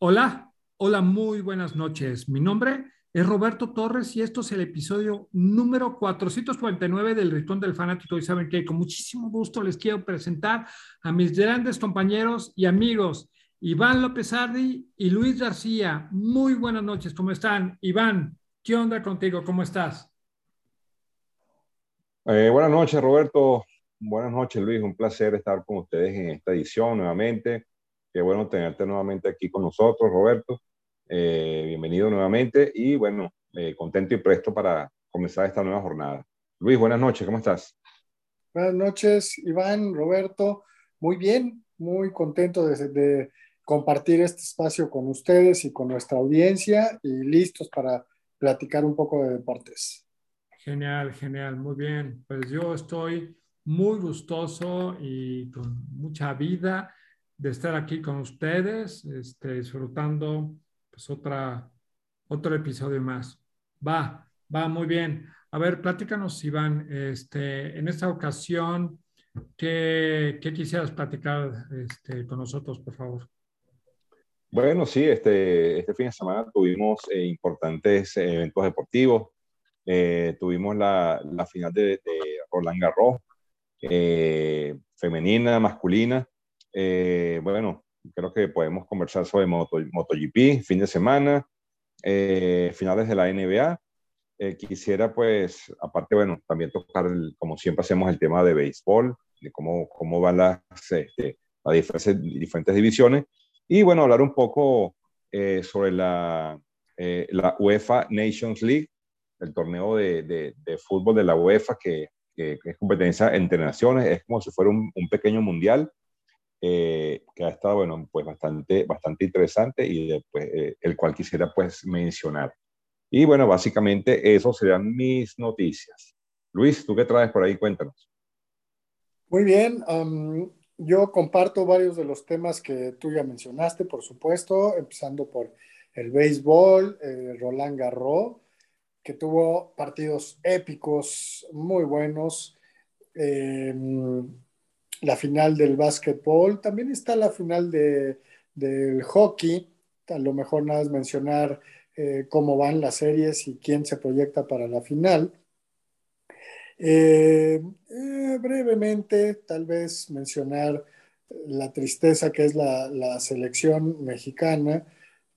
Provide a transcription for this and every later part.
Hola, hola, muy buenas noches. Mi nombre es Roberto Torres y esto es el episodio número 449 del Rincón del Fanático. Y saben que con muchísimo gusto les quiero presentar a mis grandes compañeros y amigos, Iván López Ardi y Luis García. Muy buenas noches, ¿cómo están? Iván, ¿qué onda contigo? ¿Cómo estás? Eh, buenas noches, Roberto. Buenas noches, Luis. Un placer estar con ustedes en esta edición nuevamente. Qué bueno tenerte nuevamente aquí con nosotros, Roberto. Eh, bienvenido nuevamente y bueno, eh, contento y presto para comenzar esta nueva jornada. Luis, buenas noches, ¿cómo estás? Buenas noches, Iván, Roberto. Muy bien, muy contento de, de compartir este espacio con ustedes y con nuestra audiencia y listos para platicar un poco de deportes. Genial, genial, muy bien. Pues yo estoy muy gustoso y con mucha vida de estar aquí con ustedes, este, disfrutando pues otra, otro episodio más. Va, va muy bien. A ver, platícanos, Iván, este, en esta ocasión, ¿qué, qué quisieras platicar este, con nosotros, por favor? Bueno, sí, este, este fin de semana tuvimos eh, importantes eventos deportivos. Eh, tuvimos la, la, final de, Roland Garros, eh, femenina, masculina. Eh, bueno, creo que podemos conversar sobre Moto, MotoGP, fin de semana, eh, finales de la NBA. Eh, quisiera, pues, aparte, bueno, también tocar, como siempre hacemos, el tema de béisbol, de cómo, cómo van las, este, diferentes, divisiones. Y, bueno, hablar un poco sobre la, UEFA Nations League, el torneo de, fútbol de la UEFA, que, es competencia entre naciones, es como si fuera un pequeño mundial eh, que ha estado, bueno, pues bastante, bastante interesante y después, eh, el cual quisiera pues mencionar. Y bueno, básicamente eso serían mis noticias. Luis, ¿tú qué traes por ahí? Cuéntanos. Muy bien, um, yo comparto varios de los temas que tú ya mencionaste, por supuesto, empezando por el béisbol, eh, Roland Garros, que tuvo partidos épicos, muy buenos. Eh, la final del básquetbol, también está la final de, del hockey, a lo mejor nada es mencionar eh, cómo van las series y quién se proyecta para la final. Eh, eh, brevemente, tal vez mencionar la tristeza que es la, la, selección mexicana,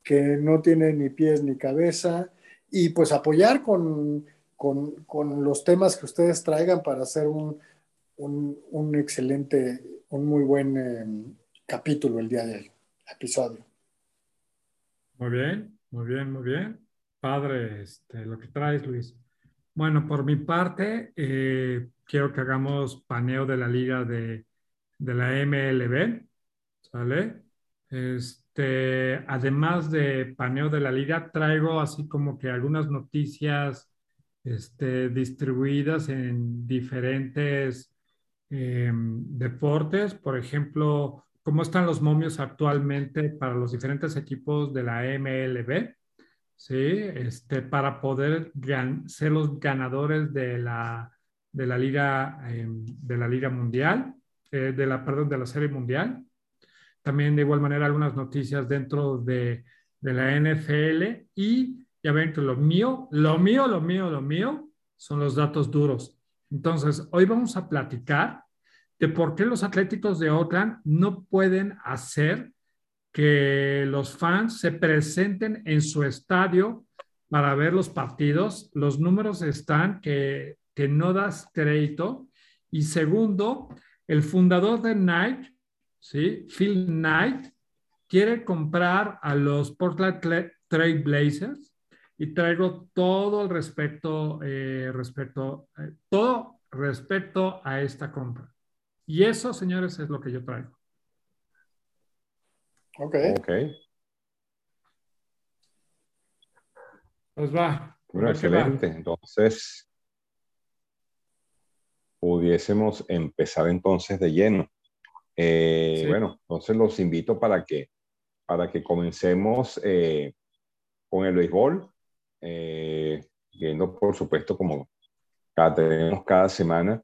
que no tiene ni pies ni cabeza, y pues apoyar con, con, con los temas que ustedes traigan para hacer un, un, un excelente, un muy buen eh, capítulo el día de hoy, episodio. Muy bien, muy bien, muy bien. Padre, este, lo que traes, Luis. Bueno, por mi parte, eh, quiero que hagamos paneo de la liga de, de la MLB, ¿sale? Este, además de paneo de la liga, traigo así como que algunas noticias este, distribuidas en diferentes eh, deportes, por ejemplo, cómo están los momios actualmente para los diferentes equipos de la MLB, ¿sí? Este, para poder ser los ganadores de la, de la liga, eh, de la liga mundial, eh, de la, perdón, de la serie mundial. También de igual manera algunas noticias dentro de, de la NFL y ya ven que lo mío, lo mío, lo mío, lo mío son los datos duros. Entonces, hoy vamos a platicar de por qué los Atléticos de Oakland no pueden hacer que los fans se presenten en su estadio para ver los partidos. Los números están que, que no das crédito. Y segundo, el fundador de Nike, ¿sí? Phil Knight, quiere comprar a los Portland Trail Blazers y traigo todo el respecto, eh, respecto, eh, todo respecto a esta compra. Y eso, señores, es lo que yo traigo. Ok. Ok. Pues va. Bueno, excelente. Va. Entonces, pudiésemos empezar entonces de lleno. Eh, sí. Bueno, entonces los invito para que, para que comencemos eh, con el béisbol eh, viendo por supuesto como cada, tenemos cada semana,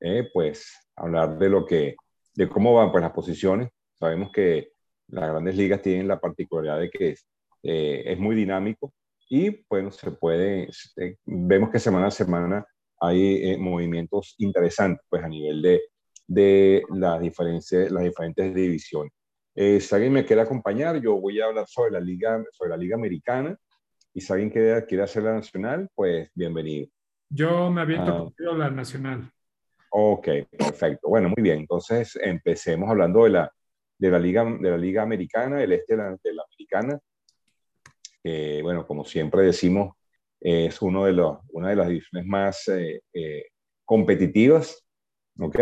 eh, pues hablar de lo que, de cómo van pues las posiciones. Sabemos que Las grandes ligas tienen la particularidad de que es, eh, es muy dinámico y bueno, se puede, eh, vemos que semana a semana hay eh, movimientos interesantes pues a nivel de, de las, las diferentes divisiones. si alguien me quiere acompañar, yo voy a hablar sobre la liga, sobre la liga americana y si alguien quiere, quiere hacer la nacional, pues bienvenido. Yo me aviento ah. la nacional. Ok, perfecto. Bueno, muy bien. Entonces empecemos hablando de la, de la, liga, de la liga americana, el este de la, de la americana. Bueno, como siempre decimos, es uno de los, una de las divisiones más eh, eh, competitivas. ¿Ok?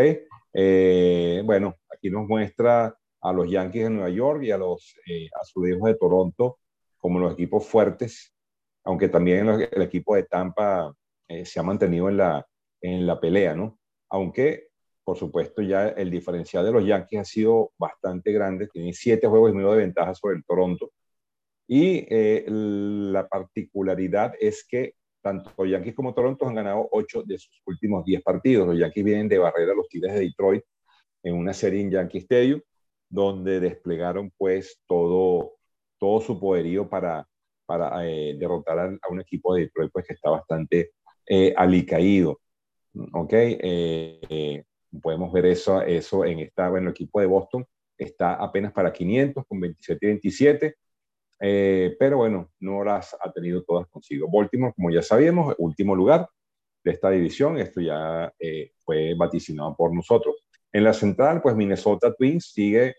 Eh, bueno, aquí nos muestra a los Yankees de Nueva York y a los Azulejos de Toronto como los equipos fuertes, aunque también el equipo de Tampa se ha mantenido en la, en la pelea, ¿no? Aunque, por supuesto, ya el diferencial de los Yankees ha sido bastante grande, tienen siete juegos y medio de ventaja sobre el Toronto. Y eh, la particularidad es que tanto Yankees como Toronto han ganado ocho de sus últimos diez partidos. Los Yankees vienen de barrer a los Tigres de Detroit en una serie en Yankee Stadium, donde desplegaron pues todo, todo su poderío para, para eh, derrotar a, un equipo de Detroit pues que está bastante eh, alicaído. ¿Ok? Eh, podemos ver eso, eso en esta, bueno, el equipo de Boston está apenas para 500 con 27 y 27, eh, pero bueno, no las ha tenido todas consigo. Baltimore, como ya sabíamos, último lugar de esta división, esto ya fue vaticinado por nosotros. En la central, pues Minnesota Twins sigue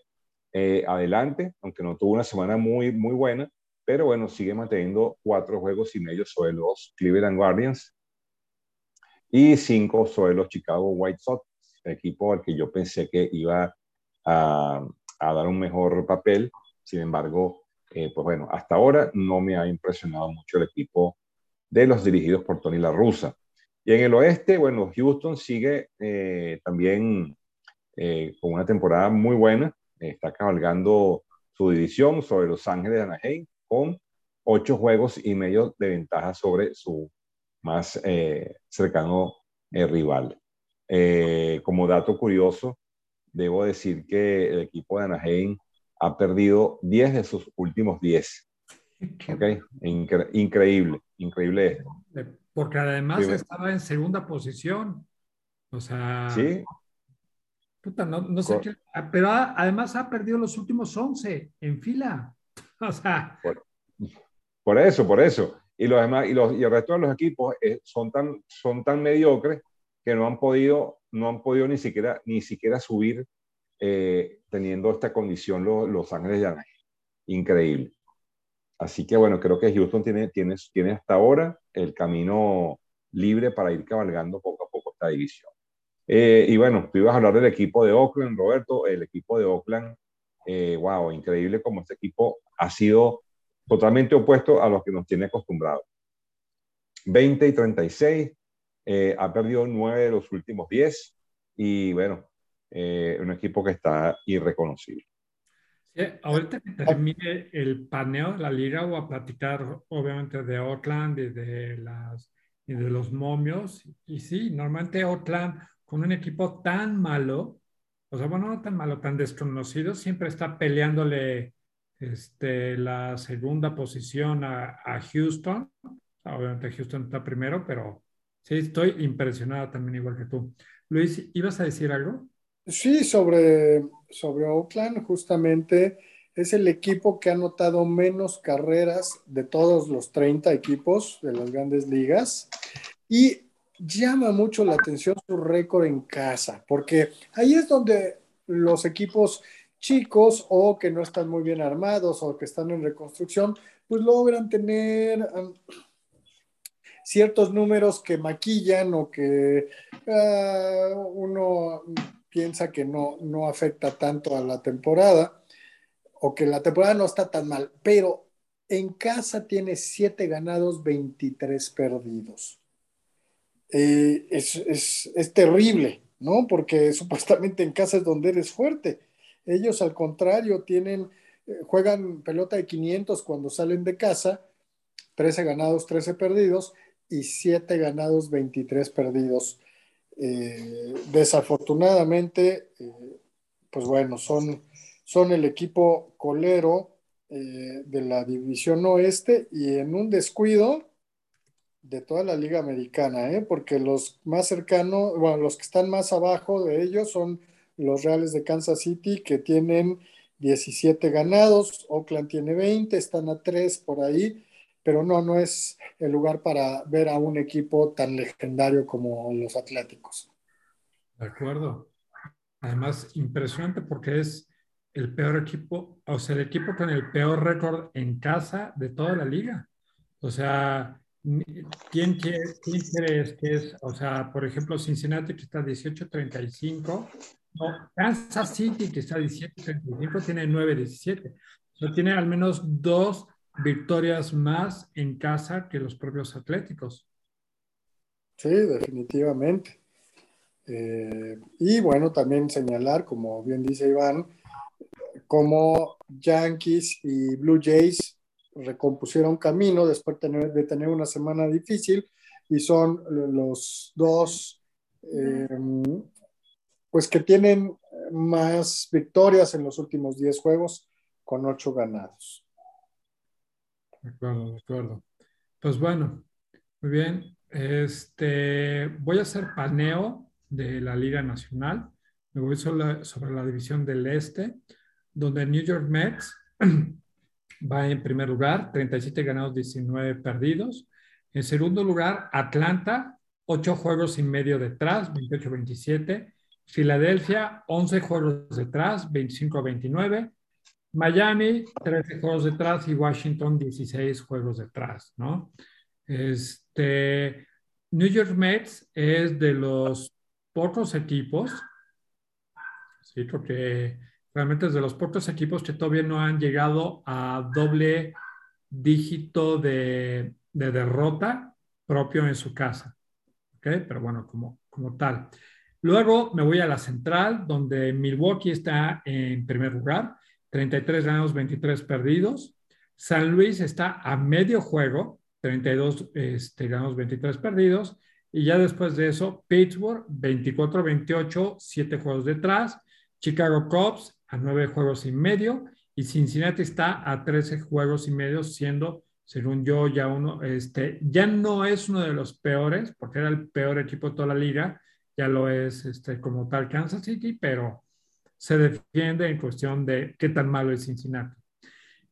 adelante, aunque no tuvo una semana muy, muy buena, pero bueno, sigue manteniendo cuatro juegos y medio sobre los Cleveland Guardians, y cinco sobre los Chicago White Sox, equipo al que yo pensé que iba a, dar un mejor papel. Sin embargo, eh, pues bueno, hasta ahora no me ha impresionado mucho el equipo de los dirigidos por Tony La Russa. Y en el oeste, bueno, Houston sigue eh, también eh, con una temporada muy buena. Está cabalgando su división sobre Los Ángeles de Anaheim con ocho juegos y medio de ventaja sobre su más eh, cercano eh, rival. Eh, como dato curioso, debo decir que el equipo de Anaheim ha perdido 10 de sus últimos 10. Okay. increíble, increíble esto. Porque además estaba en segunda posición. O sea. Sí. Puta, no, no sé qué. Pero además ha perdido los últimos 11 en fila. O sea. por eso, por eso y los demás y, los, y el resto de los equipos eh, son, tan, son tan mediocres que no han podido, no han podido ni siquiera, ni siquiera subir eh, teniendo esta condición los, los Ángeles Anaheim. Increíble. Así que bueno, creo que Houston tiene, tiene, tiene hasta ahora el camino libre para ir cabalgando poco a poco esta división. Eh, y bueno, tú ibas a hablar del equipo de Oakland, Roberto, el equipo de Oakland, wow, increíble como este equipo ha sido totalmente opuesto a los que nos tiene acostumbrados. 20 y 36, eh, ha perdido 9 de los últimos 10 y bueno, eh, un equipo que está irreconocible. Ahorita que termine el paneo de la liga voy a platicar obviamente de Oakland y de, las, y de los momios. Y sí, normalmente Oakland con un equipo tan malo, o sea, bueno, no tan malo, tan desconocido, siempre está peleándole este, la segunda posición a, Houston. Obviamente Houston está primero, pero sí, estoy impresionada también igual que tú. Luis, ¿ibas a decir algo? Sí, sobre, sobre Oakland, justamente es el equipo que ha anotado menos carreras de todos los 30 equipos de las grandes ligas. Y llama mucho la atención su récord en casa, porque ahí es donde los equipos chicos o que no están muy bien armados o que están en reconstrucción, pues logran tener ciertos números que maquillan o que ah, uno piensa que no, no afecta tanto a la temporada o que la temporada no está tan mal, pero en casa tiene 7 ganados, 23 perdidos. Eh, es, es, es terrible, ¿no? Porque supuestamente en casa es donde eres fuerte ellos al contrario tienen, eh, juegan pelota de 500 cuando salen de casa, 13 ganados, 13 perdidos y 7 ganados, 23 perdidos. Eh, desafortunadamente, pues bueno, son, son el equipo colero de la división oeste y en un descuido de toda la liga americana, ¿eh? porque los más cercanos, bueno, los que están más abajo de ellos son los Reales de Kansas City que tienen 17 ganados, Oakland tiene 20, están a 3 por ahí, pero no, no es el lugar para ver a un equipo tan legendario como los Atléticos. De acuerdo. Además, impresionante porque es el peor equipo, o sea, el equipo con el peor récord en casa de toda la liga. O sea, ¿quién, quiere, quién crees que es? O sea, por ejemplo, Cincinnati que está 18-35, no, Kansas City que está 17-35 tiene 9-17. O sea, tiene al menos dos victorias más en casa que los propios Atléticos. Sí, definitivamente. Eh, y bueno, también señalar, como bien dice Iván, como Yankees y Blue Jays recompusieron camino después de tener, una semana difícil y son los dos, eh, pues que tienen más victorias en los últimos 10 juegos con 8 ganados. De acuerdo, de acuerdo. Pues bueno, muy bien. Este, voy a hacer paneo de la Liga Nacional. Me voy sobre sobre la división del Este donde New York Mets va en primer lugar, 37 ganados, 19 perdidos. En segundo lugar, Atlanta, 8 juegos y medio detrás, 28-27. Filadelfia, 11 juegos detrás, 25-29. Miami, 13 juegos detrás y Washington, 16 juegos detrás, ¿no? Este, New York Mets es de los pocos equipos, sí, porque realmente es de los pocos equipos que todavía no han llegado a doble dígito de, derrota propio en su casa. ¿Ok? Pero bueno, como, como tal. Luego me voy a la central, donde Milwaukee está en primer lugar, 33 ganados, 23 perdidos. San Luis está a medio juego, 32 este, ganados, 23 perdidos. Y ya después de eso, Pittsburgh, 24-28, 7 juegos detrás. Chicago Cubs, a nueve juegos y medio y Cincinnati está a 13 juegos y medio, siendo, según yo, ya uno, este, ya no es uno de los peores, porque era el peor equipo de toda la liga, ya lo es este, como tal Kansas City, pero se defiende en cuestión de qué tan malo es Cincinnati.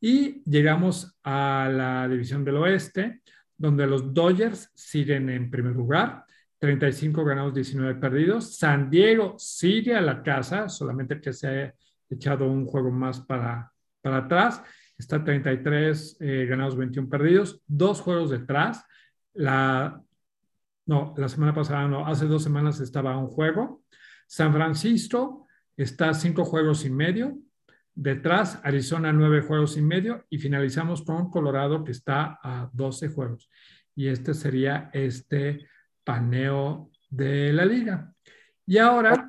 Y llegamos a la división del oeste, donde los Dodgers siguen en primer lugar, 35 ganados, 19 perdidos. San Diego sigue a la casa, solamente que se echado un juego más para, para atrás. Está 33 eh, ganados, 21 perdidos, dos juegos detrás. La, no, la semana pasada no, hace dos semanas estaba un juego. San Francisco está cinco juegos y medio. Detrás, Arizona nueve juegos y medio. Y finalizamos con Colorado que está a 12 juegos. Y este sería este paneo de la liga. Y ahora...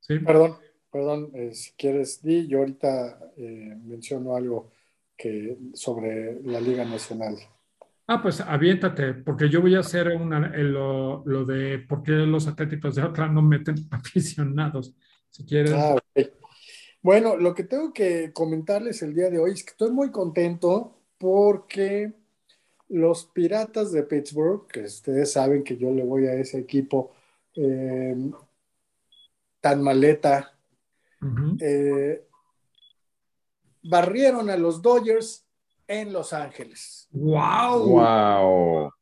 ¿sí? Perdón, perdón, eh, si quieres, di, yo ahorita eh, menciono algo que, sobre la Liga Nacional. Ah, pues aviéntate, porque yo voy a hacer una, lo, lo, de por qué los atléticos de otra no meten aficionados. Si quieres. Ah, bueno, lo que tengo que comentarles el día de hoy es que estoy muy contento porque los Piratas de Pittsburgh, que ustedes saben que yo le voy a ese equipo eh, tan maleta eh, barrieron a los Dodgers en Los Ángeles. ¡Wow! ¡Wow!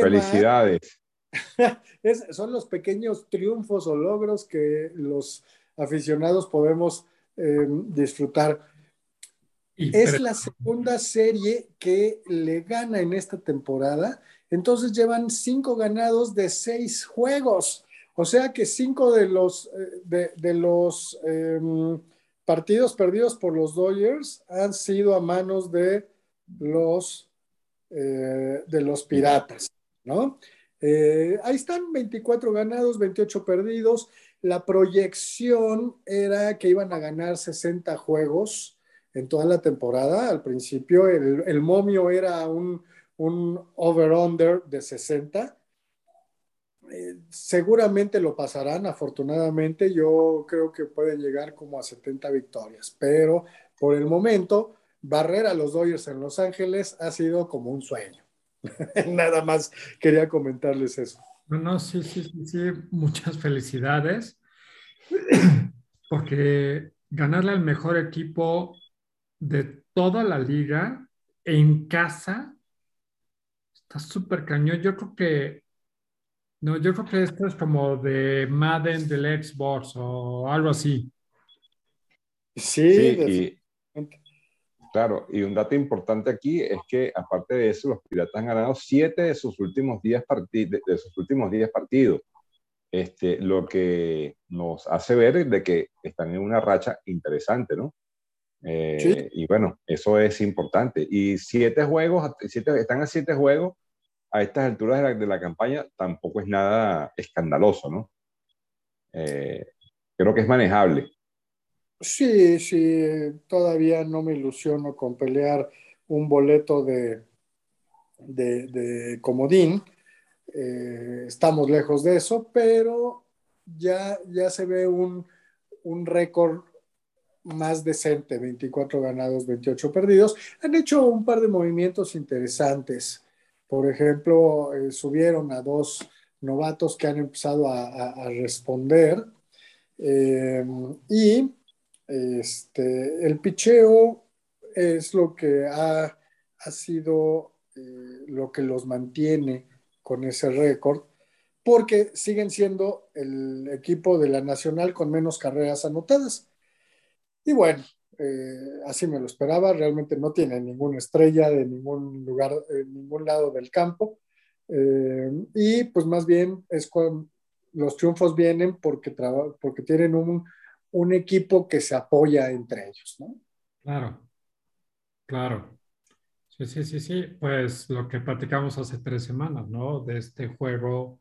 Felicidades. son los pequeños triunfos o logros que los aficionados podemos eh, disfrutar. es la segunda serie que le gana en esta temporada. Entonces llevan cinco ganados de seis juegos. O sea que cinco de los, eh, de, los em, partidos perdidos por los Dodgers han sido a manos de los, eh, de los Piratas, ¿no? Eh, ahí están, 24 ganados, 28 perdidos. La proyección era que iban a ganar 60 juegos en toda la temporada. Al principio el, el momio era un, un over-under de 60 eh, seguramente lo pasarán, afortunadamente. Yo creo que pueden llegar como a 70 victorias, pero por el momento, barrer a los Dodgers en Los Ángeles ha sido como un sueño. Nada más quería comentarles eso. No, no, sí, sí, sí, sí, muchas felicidades, porque ganarle al mejor equipo de toda la liga en casa está súper cañón. Yo creo que, no, yo creo que esto es como de Madden del Xbox o algo así. Sí, claro, y un dato importante aquí es que aparte de eso, los Piratas han ganado siete de sus últimos 10 partidos, de sus últimos 10 partidos. Este, lo que nos hace ver de que están en una racha interesante, ¿no? Eh, y bueno, eso es importante. Y siete juegos, siete, están a siete juegos a estas alturas de la, campaña, tampoco es nada escandaloso, ¿no? Eh, creo que es manejable. Sí, sí, todavía no me ilusiono con pelear un boleto de, de, de comodín. Eh, estamos lejos de eso, pero ya, ya se ve un, un récord más decente, 24 ganados, 28 perdidos. Han hecho un par de movimientos interesantes. Por ejemplo, eh, subieron a dos novatos que han empezado a, responder. Eh, y este, el picheo es lo que ha, sido eh, lo que los mantiene con ese récord, porque siguen siendo el equipo de la Nacional con menos carreras anotadas. Y bueno, eh, así me lo esperaba, realmente no tiene ninguna estrella de ningún lugar, en ningún lado del campo. Eh, y pues más bien es cuando los triunfos vienen porque, porque tienen un, un equipo que se apoya entre ellos, ¿no? Claro, claro. Sí, sí, sí, sí. Pues lo que platicamos hace tres semanas, ¿no? De este juego,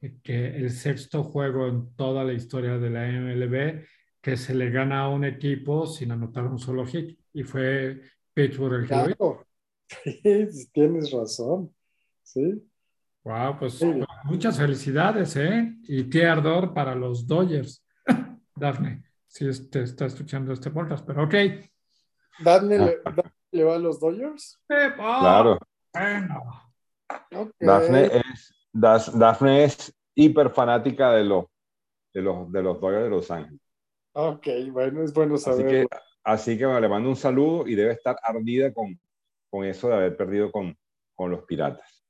eh, que el sexto juego en toda la historia de la MLB que se le gana a un equipo sin anotar un solo hit. Y fue Pittsburgh el claro. Sí, tienes razón. Sí. Wow, pues, muchas felicidades, ¿eh? Y qué ardor para los Dodgers. Dafne, si te está escuchando este podcast, pero ok. ¿Dafne le, va a los Dodgers? Oh, claro. Bueno. Dafne, es, Dafne es hiper fanática de los, de los, de los Dodgers de Los Ángeles. Ok, bueno, es bueno saberlo. Así que, le mando un saludo y debe estar ardida con, con eso de haber perdido con, con los piratas.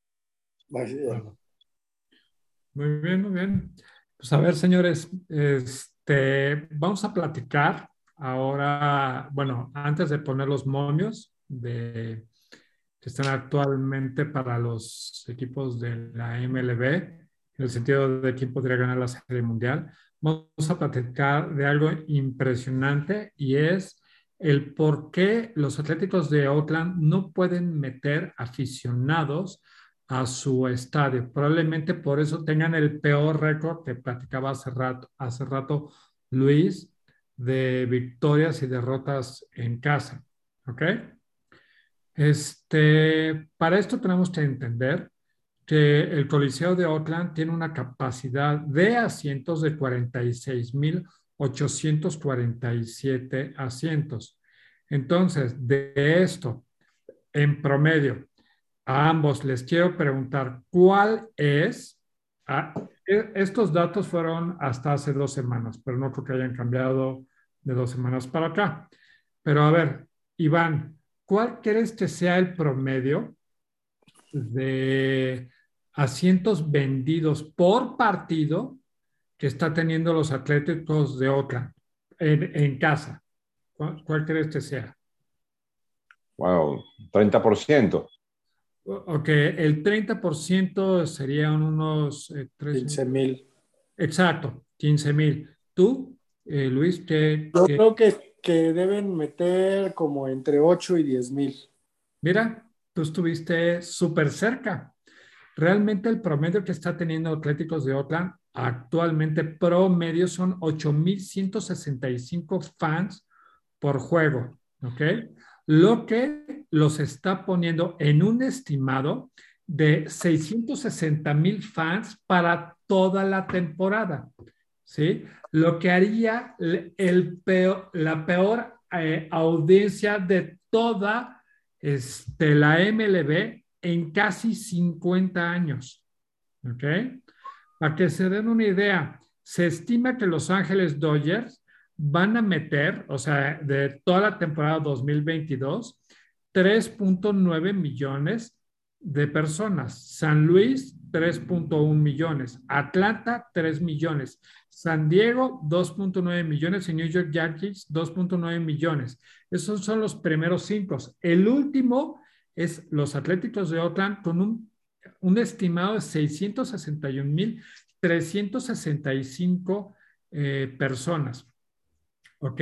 Muy bien, muy bien. Pues a ver, señores, este, vamos a platicar ahora, bueno, antes de poner los momios de, que están actualmente para los equipos de la MLB, en el sentido de quién podría ganar la Serie Mundial vamos a platicar de algo impresionante y es el por qué los Atléticos de Oakland no pueden meter aficionados a su estadio. Probablemente por eso tengan el peor récord que platicaba hace rato, hace rato Luis de victorias y derrotas en casa. ¿Ok? Este, para esto tenemos que entender que el Coliseo de Oakland tiene una capacidad de asientos de 46.847 asientos. Entonces, de esto, en promedio, a ambos les quiero preguntar cuál es, ah, e, estos datos fueron hasta hace dos semanas, pero no creo que hayan cambiado de dos semanas para acá. Pero a ver, Iván, ¿cuál crees que sea el promedio de asientos vendidos por partido que está teniendo los Atléticos de Oakland en, casa. ¿Cuál, crees que sea? Wow, 30%. Ok, el 30% serían unos 15 eh, mil. Exacto, 15 mil. ¿Tú, eh, Luis, qué? Yo creo que, que deben meter como entre 8 y 10 mil. Mira, tú estuviste súper cerca. Realmente el promedio que está teniendo Atléticos de Oakland actualmente promedio son 8.165 fans por juego, ¿ok? Lo que los está poniendo en un estimado de 660 mil fans para toda la temporada, ¿sí? Lo que haría el la peor eh, audiencia de toda este, la MLB en casi 50 años, ¿ok? Para que se den una idea, se estima que Los Ángeles Dodgers van a meter, o sea, de toda la temporada 2022, 3.9 millones de personas. San Luis, 3.1 millones. Atlanta, 3 millones. San Diego, 2.9 millones. Y New York Yankees, 2.9 millones. Esos son los primeros cinco. El último es los Atléticos de Oakland con un, un estimado de 661.365 eh, personas. ¿Ok?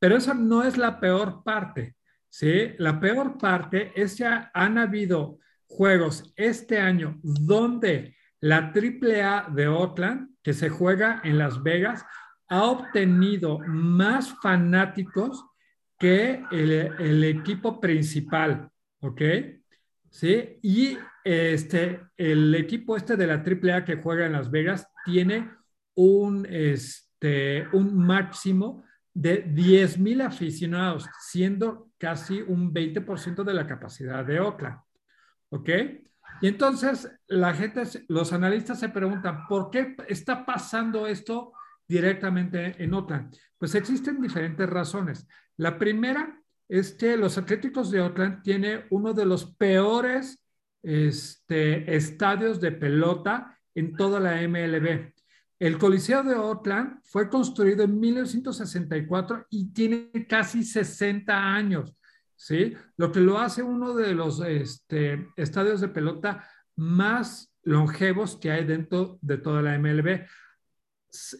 Pero esa no es la peor parte. ¿sí? La peor parte es que han habido juegos este año donde la AAA de Oakland, que se juega en Las Vegas, ha obtenido más fanáticos que el, el equipo principal, ¿ok? Sí, y este, el equipo este de la AAA que juega en Las Vegas tiene un, este, un máximo de 10 mil aficionados, siendo casi un 20% de la capacidad de Oakland. ¿Ok? Y entonces la gente, los analistas se preguntan, ¿por qué está pasando esto directamente en Oakland? Pues existen diferentes razones. La primera es que los Atléticos de Oakland tiene uno de los peores este, estadios de pelota en toda la MLB. El Coliseo de Oakland fue construido en 1964 y tiene casi 60 años. ¿sí? Lo que lo hace uno de los este, estadios de pelota más longevos que hay dentro de toda la MLB,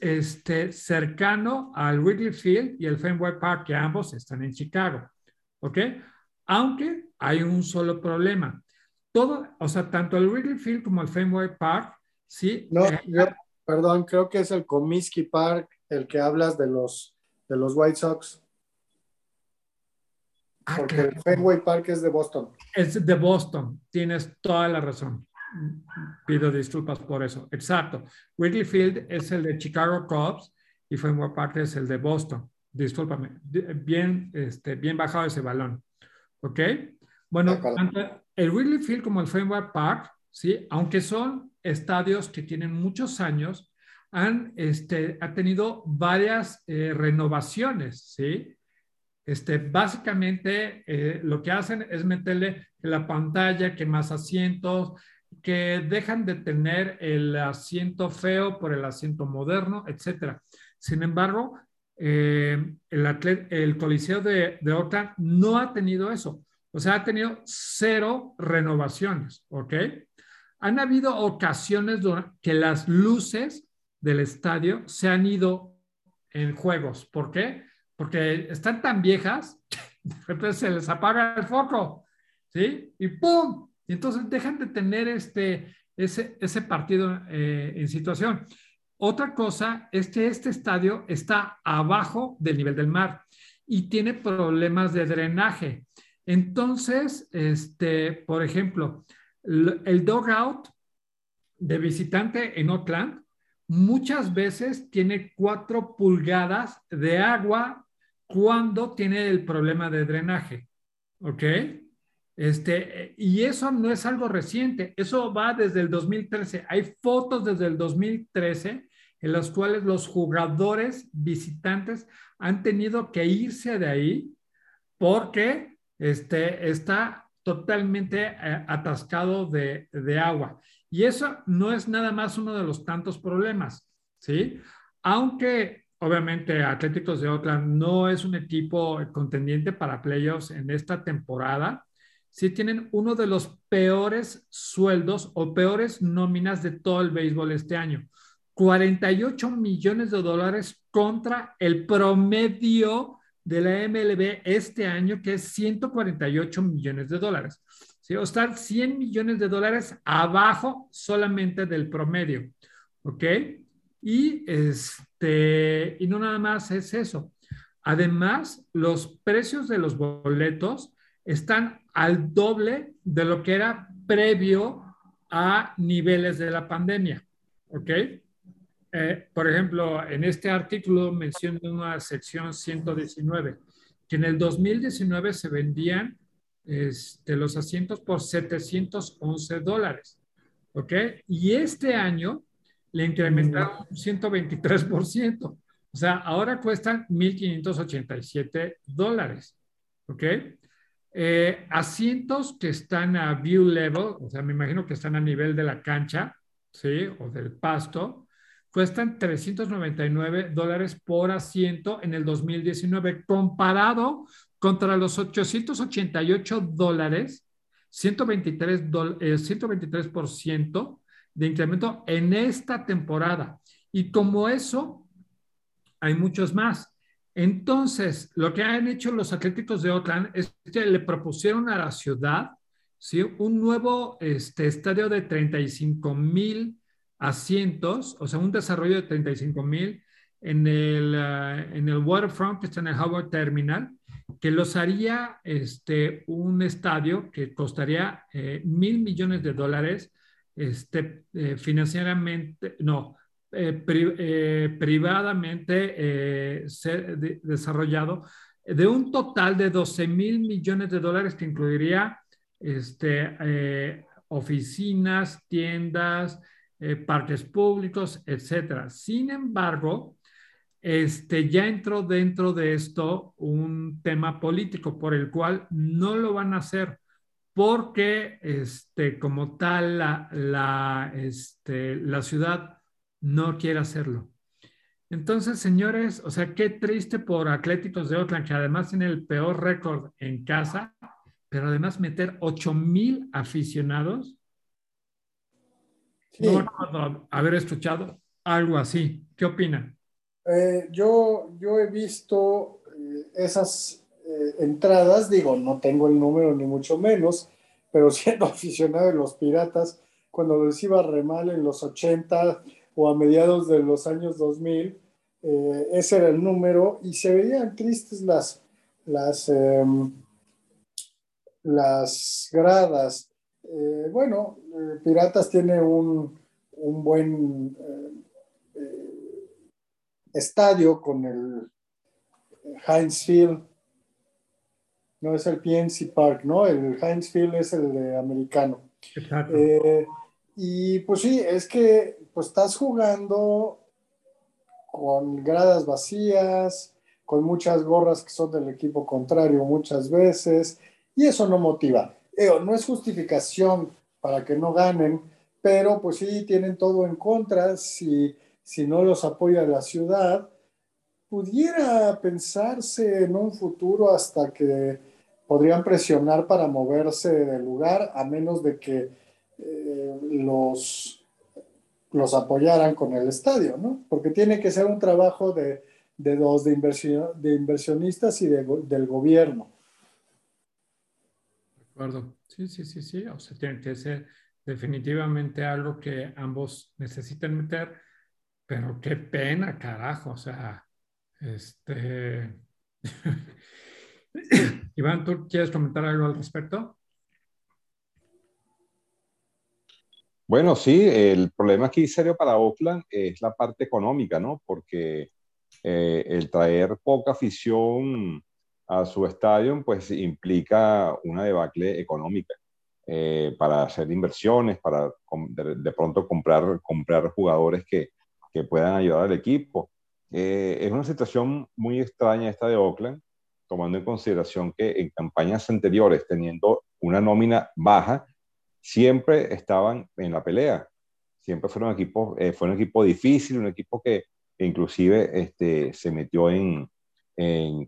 este, cercano al Wrigley Field y el Fenway Park, que ambos están en Chicago, ¿ok? Aunque hay un solo problema. Todo, o sea, tanto el Wrigley Field como el Fenway Park, ¿sí? No, eh, perdón, creo que es el Comiskey Park el que hablas de los, de los White Sox. Ah, Porque el Fenway Park es de Boston. Es de Boston, tienes toda la razón. Pido disculpas por eso. Exacto. Wrigley Field es el de Chicago Cubs y Fenway Park es el de Boston. Discúlpame. Bien, este, bien bajado ese balón. ¿Ok? Bueno, tanto el Wrigley Field como el Fenway Park, ¿sí? aunque son estadios que tienen muchos años, han este, ha tenido varias eh, renovaciones, ¿sí? Este, básicamente eh, lo que hacen es meterle la pantalla que más asientos, que dejan de tener el asiento feo por el asiento moderno, etc. Sin embargo, eh, el, Coliseo de, de no ha tenido eso. O sea, ha tenido cero renovaciones, ¿ok? Han habido ocasiones que las luces del estadio se han ido en juegos. ¿Por qué? porque están tan viejas, entonces se les apaga el foco, ¿sí? Y ¡pum! Y entonces dejan de tener este, ese, ese partido eh, en situación. Otra cosa es que este estadio está abajo del nivel del mar y tiene problemas de drenaje. Entonces, este, por ejemplo, el dogout de visitante en Oakland muchas veces tiene cuatro pulgadas de agua cuando tiene el problema de drenaje. ¿Ok? Este, y eso no es algo reciente, eso va desde el 2013. Hay fotos desde el 2013 en las cuales los jugadores visitantes han tenido que irse de ahí porque este, está totalmente eh, atascado de, de, agua. Y eso no es nada más uno de los tantos problemas, ¿sí? Aunque obviamente Atléticos de Oakland no es un equipo contendiente para playoffs en esta temporada. Sí tienen uno de los peores sueldos o peores nóminas de todo el béisbol este año. 48 millones de dólares contra el promedio de la MLB este año, que es 148 millones de dólares. ¿Sí? O estar 100 millones de dólares abajo solamente del promedio. ¿Ok? Y, este, y no nada más es eso. Además, los precios de los boletos están al doble de lo que era previo a niveles de la pandemia. ¿Ok? eh, por ejemplo, en este artículo menciona una sección 119, que en el 2019 se vendían este, los asientos por 711 dólares, ¿ok? Y este año le incrementaron un 123%, o sea, ahora cuestan 1.587 dólares, ¿ok? Eh, asientos que están a view level, o sea, me imagino que están a nivel de la cancha, ¿sí? O del pasto, cuestan 399 dólares por asiento en el 2019, comparado contra los 888 dólares, 123, eh, 123% de incremento en esta temporada. Y como eso, hay muchos más. Entonces, lo que han hecho los Atléticos de Oakland es que le propusieron a la ciudad ¿sí? un nuevo este, estadio de 35 mil asientos, o sea, un desarrollo de 35 mil en, el, uh, en el waterfront que está en el Howard Terminal, que los haría este, un estadio que costaría eh, mil millones de dólares este, eh, financieramente, no, eh, eh, privadamente eh, desarrollado de un total de 12 mil millones de dólares que incluiría este, oficinas, tiendas, parques públicos, etcétera. Sin embargo, este, ya entró dentro de esto un tema político por el cual no lo van a hacer porque este, como tal la, la, este, la ciudad no quiere hacerlo. Entonces, señores, o sea, qué triste por Atléticos de Oakland, que además tiene el peor récord en casa, pero además meter 8 mil aficionados. No recuerdo haber escuchado algo así. ¿Qué opina? Eh, yo, yo he visto eh, esas eh, entradas, digo, no tengo el número ni mucho menos, pero siendo aficionado de los Piratas, cuando les iba re mal en los 80, o a mediados de los años 2000, eh, ese era el número y se veían tristes las, las, em, las gradas. Eh, bueno, eh, Piratas tiene un, un buen estadio con el Heinz Field. No es el PNC Park, ¿no? El Heinz Field es el de americano. Exacto. y pues sí, es que pues estás jugando con gradas vacías, con muchas gorras que son del equipo contrario muchas veces, y eso no motiva. no es justificación para que no ganen, pero pues sí tienen todo en contra. Si, si no los apoya la ciudad, pudiera pensarse en un futuro hasta que podrían presionar para moverse del lugar, a menos de que eh, los los apoyaran con el estadio, ¿no? Porque tiene que ser un trabajo de, de dos, de, inversión, de inversionistas y del gobierno. De acuerdo. Sí, sí, sí, sí. O sea, tiene que ser definitivamente algo que ambos necesitan meter, pero qué pena, carajo. O sea, este... Iván, ¿tú quieres comentar algo al respecto? Bueno, sí, el problema aquí serio para Oakland es la parte económica, ¿no? Porque eh, el traer poca afición a su estadio, pues implica una debacle económica eh, para hacer inversiones, para de, pronto comprar, comprar jugadores que, que puedan ayudar al equipo. Eh, es una situación muy extraña esta de Oakland, tomando en consideración que en campañas anteriores, teniendo una nómina baja, siempre estaban en la pelea. Siempre fueron equipos, eh, fue un equipo difícil, un equipo que, inclusive este, se metió en,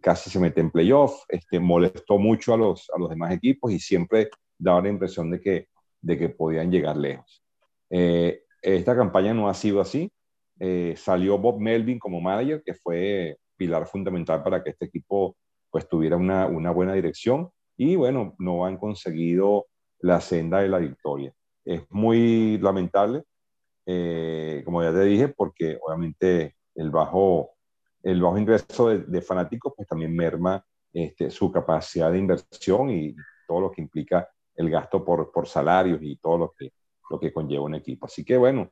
casi se mete en playoff, este, molestó mucho a los, a los demás equipos y siempre daba la impresión de que, de que podían llegar lejos. Eh, esta campaña no ha sido así. Eh, salió Bob Melvin como manager, que fue pilar fundamental para que este equipo pues tuviera una, una buena dirección y bueno, no han conseguido la senda de la victoria. Es muy lamentable, eh, como ya te dije, porque obviamente el bajo, el bajo ingreso de, fanáticos pues también merma este, su capacidad de inversión y todo lo que implica el gasto por, por salarios y todo lo que, lo que conlleva un equipo. Así que bueno,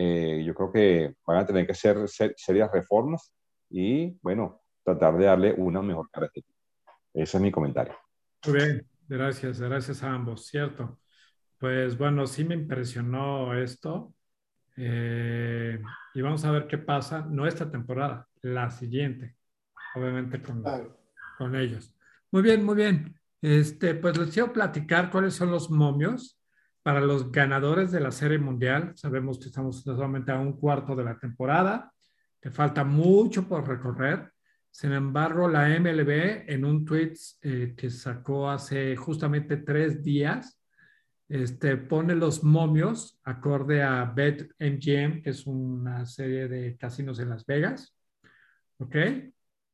Eh, yo creo que van a tener que hacer serias reformas y, bueno, tratar de darle una mejor característica. Ese es mi comentario. Muy bien, gracias, gracias a ambos, cierto. Pues bueno, sí me impresionó esto. Eh, y vamos a ver qué pasa, no esta temporada, la siguiente, obviamente con, con ellos. Muy bien, muy bien. Este, pues les quiero platicar cuáles son los momios para los ganadores de la Serie Mundial. Sabemos que estamos solamente a un cuarto de la temporada, que falta mucho por recorrer. Sin embargo, la MLB en un tweet eh, que sacó hace justamente tres días, este, pone los momios acorde a BetMGM, que es una serie de casinos en Las Vegas, ¿ok?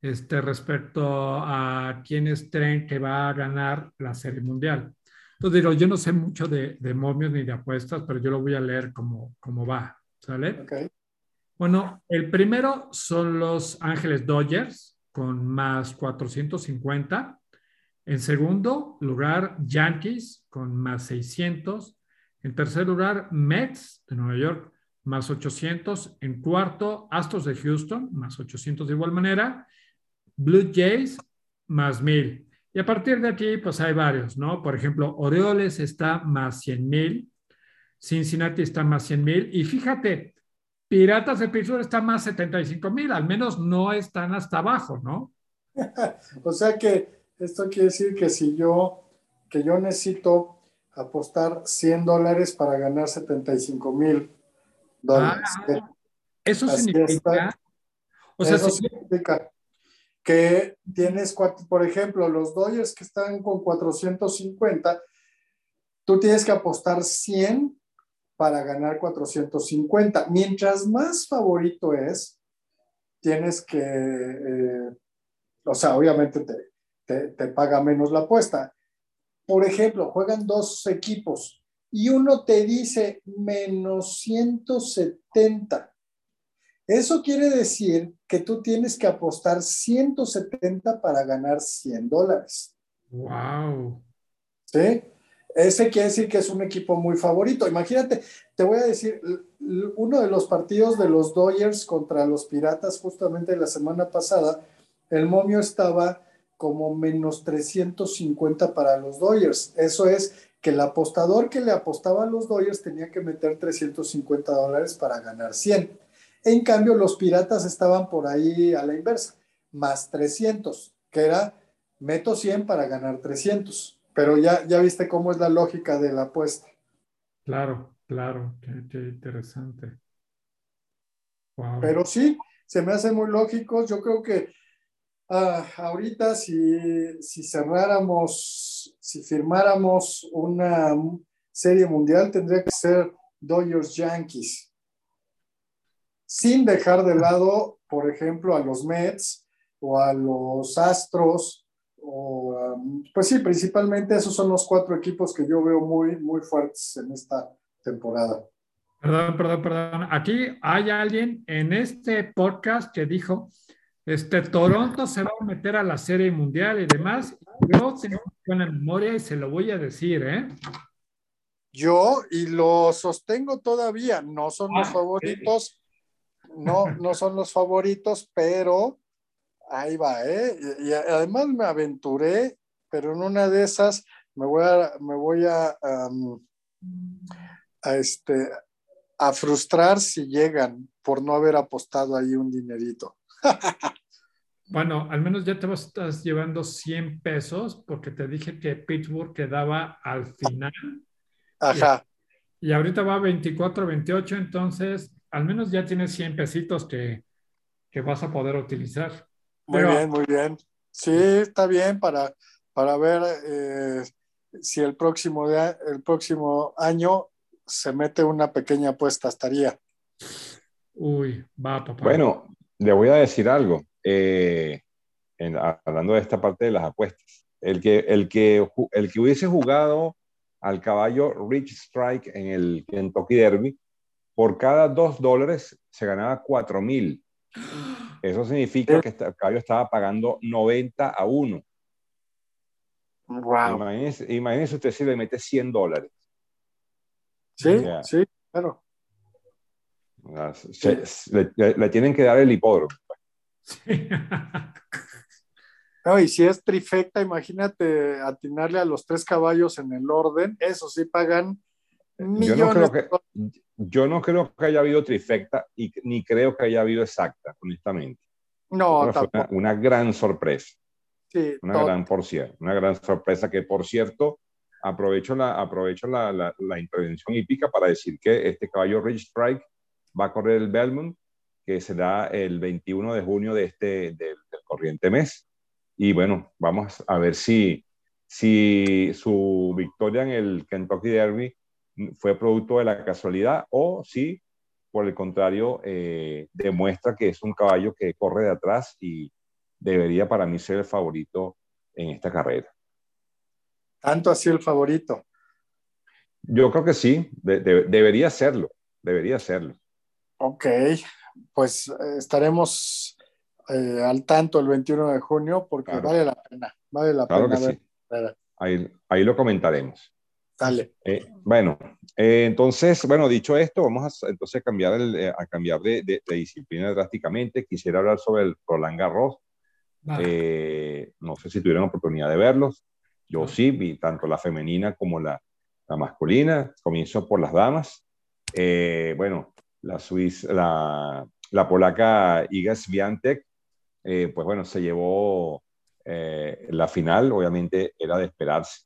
Este, respecto a quienes creen que va a ganar la Serie Mundial. Entonces digo, yo no sé mucho de, de momios ni de apuestas, pero yo lo voy a leer como, como va, ¿sale? Okay. Bueno, el primero son los Ángeles Dodgers con más 450. En segundo lugar, Yankees con más 600. En tercer lugar, Mets de Nueva York más 800. En cuarto, Astros de Houston más 800 de igual manera. Blue Jays más 1000. Y a partir de aquí, pues hay varios, ¿no? Por ejemplo, Orioles está más 100 mil. Cincinnati está más 100 mil. Y fíjate, Piratas de Pittsburgh está más 75 mil. Al menos no están hasta abajo, ¿no? o sea que esto quiere decir que si yo, que yo necesito apostar 100 dólares para ganar 75 mil dólares. Ah, eso significa, o sea, significa que tienes, por ejemplo, los Dodgers que están con 450, tú tienes que apostar 100 para ganar 450. Mientras más favorito es, tienes que, eh, o sea, obviamente te, te, paga menos la apuesta. Por ejemplo, juegan dos equipos y uno te dice menos 170. Eso quiere decir que tú tienes que apostar 170 para ganar 100 dólares. ¡Wow! ¿Sí? Ese quiere decir que es un equipo muy favorito. Imagínate, te voy a decir, uno de los partidos de los Dodgers contra los Piratas, justamente la semana pasada, el momio estaba como menos 350 para los Dodgers. Eso es que el apostador que le apostaba a los Dodgers tenía que meter 350 dólares para ganar 100. En cambio, los Piratas estaban por ahí a la inversa, más 300, que era meto 100 para ganar 300. Pero ya, ya viste cómo es la lógica de la apuesta. Claro, claro, qué, interesante. Pero sí, se me hace muy lógico. Yo creo que Ah, ahorita si, si cerráramos, si firmáramos una serie mundial, tendría que ser Dodgers Yankees. Sin dejar de lado, por ejemplo, a los Mets o a los Astros, o, pues sí, principalmente esos son los cuatro equipos que yo veo muy, muy fuertes en esta temporada. Perdón, perdón, perdón. Aquí hay alguien en este podcast que dijo este, Toronto se va a meter a la Serie Mundial y demás. Yo tengo buena memoria y se lo voy a decir, ¿eh? Yo, y lo sostengo todavía, no son los ah, favoritos, no, no son los favoritos, pero ahí va, ¿eh? Y, además me aventuré, pero en una de esas me voy a, me voy a, a, este, a frustrar si llegan por no haber apostado ahí un dinerito. Bueno, al menos ya te estás llevando 100 pesos porque te dije que Pittsburgh quedaba al final. Ajá. Y, ahorita va 24, 28, entonces al menos ya tienes 100 pesitos que, vas a poder utilizar. Muy bien, muy bien. Sí, está bien para, para ver eh, si el próximo, el próximo año se mete una pequeña apuesta, estaría. Uy, va, papá. Bueno, le voy a decir algo, eh, hablando de esta parte de las apuestas. El que, el, que, el que hubiese jugado al caballo Rich Strike en el Kentucky Derby, por cada dos dólares se ganaba cuatro mil. Eso significa que el caballo estaba pagando 90 a 1. Wow. Imagínese, usted si le mete 100 dólares. Sí, sí, claro. le, tienen que dar el hipódromo. Sí. y si es trifecta, imagínate atinarle a los tres caballos en el orden, eso sí pagan millones. Yo no creo que, yo no creo que haya habido trifecta y ni creo que haya habido exacta, honestamente. No, una, una, gran sorpresa. Sí, una gran porción, una gran sorpresa que, por cierto, aprovecho la, aprovecho la, la, intervención hípica para decir que este caballo Rich Strike va a correr el Belmont, que será el 21 de junio de este, del, del corriente mes. Y bueno, vamos a ver si, si su victoria en el Kentucky Derby fue producto de la casualidad o si, por el contrario, eh, demuestra que es un caballo que corre de atrás y debería para mí ser el favorito en esta carrera. ¿Tanto así el favorito? Yo creo que sí, debería serlo, debería serlo. Ok, pues eh, estaremos eh, al tanto el 21 de junio porque vale la pena, vale la pena. Que sí. Ahí, ahí lo comentaremos. Dale. Eh, bueno, eh, entonces, bueno, dicho esto, vamos a entonces cambiar, el, a cambiar de, de, disciplina drásticamente. Quisiera hablar sobre el Roland Garros. No sé si tuvieron oportunidad de verlos. Yo sí, vi tanto la femenina como la, la masculina. Comienzo por las damas. bueno, la, suiza, la, la polaca Iga Swiatek eh, pues bueno, se llevó eh, la final, obviamente era de esperarse.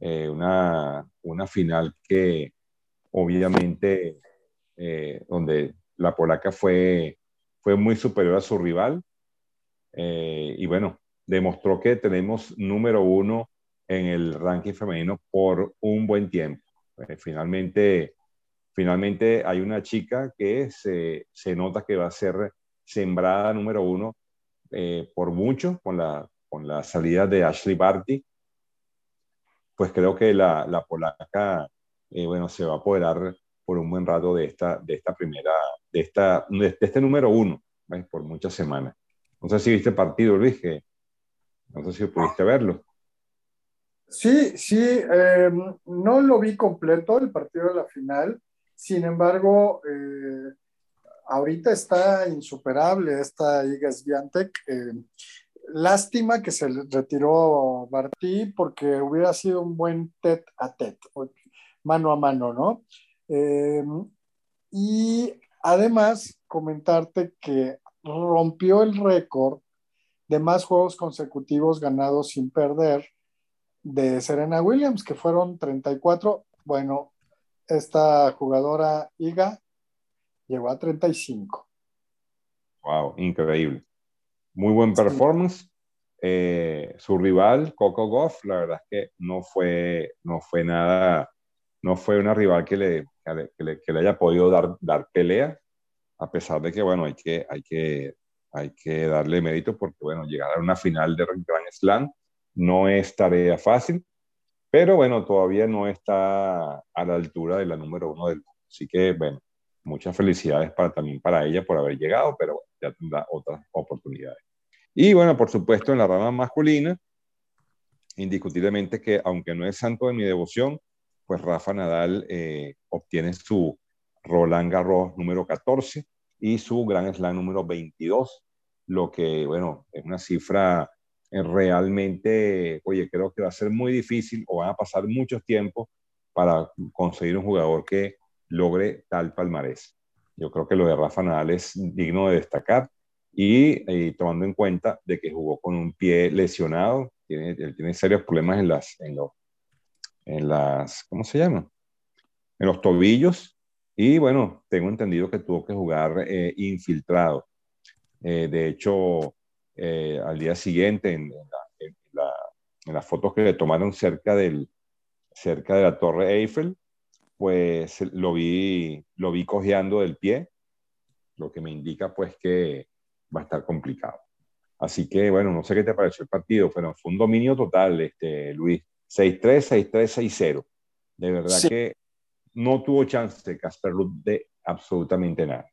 Eh, una, una, final que obviamente, donde la polaca fue, fue muy superior a su rival. Y bueno, demostró que tenemos número uno en el ranking femenino por un buen tiempo. finalmente, finalmente hay una chica que se, se nota que va a ser sembrada número uno eh, por mucho con la, con la salida de Ashley Barty, pues creo que la, la polaca, eh, bueno, se va a apoderar por un buen rato de esta, de esta primera, de, esta, de este número uno, por muchas semanas. No sé si viste partido, Luis, que no sé si pudiste verlo. Sí, sí, em, no lo vi completo el partido de la final, sin embargo, eh, ahorita está insuperable esta Iga Swiatek. Eh, lástima que se retiró Bartí porque hubiera sido un buen tet a tet, mano a mano, ¿no? Eh, y además comentarte que rompió el récord de más juegos consecutivos ganados sin perder de Serena Williams, que fueron 34. Bueno, esta jugadora Iga llegó a 35. Wow, increíble. Muy buen performance. Eh, su rival, Coco Goff, la verdad es que no fue, no fue nada, no fue una rival que le, que le, que le haya podido dar, dar pelea, a pesar de que, bueno, hay que, hay que, hay que darle mérito porque, bueno, llegar a una final de Grand Slam no es tarea fácil, pero bueno, todavía no está a la altura de la número uno del mundo. Así que, bueno, muchas felicidades para, también para ella por haber llegado, pero ya tendrá otras oportunidades. Y bueno, por supuesto, en la rama masculina, indiscutiblemente que aunque no es santo de mi devoción, pues Rafa Nadal eh, obtiene su Roland Garros número 14 y su Grand Slam número 22, lo que, bueno, es una cifra eh, realmente, oye, creo que va a ser muy difícil o van a pasar muchos tiempos para conseguir un jugador que logre tal palmarés. Yo creo que lo de Rafa Nadal es digno de destacar y, tomando en cuenta de que jugó con un pie lesionado, tiene, tiene serios problemas en las, en, los, en las, ¿cómo se llama? En los tobillos y bueno, tengo entendido que tuvo que jugar eh, infiltrado. Eh, de hecho, eh, al día siguiente, en, en, la, en, las fotos que le tomaron cerca, del, cerca de la Torre Eiffel, pues lo vi, lo vi cojeando del pie, lo que me indica pues que va a estar complicado. Así que bueno, no sé qué te pareció el partido, pero fue un dominio total, este, Luis. 6-3, 6-3, 6-0. De verdad que no tuvo chance Casper Ruud de absolutamente nada.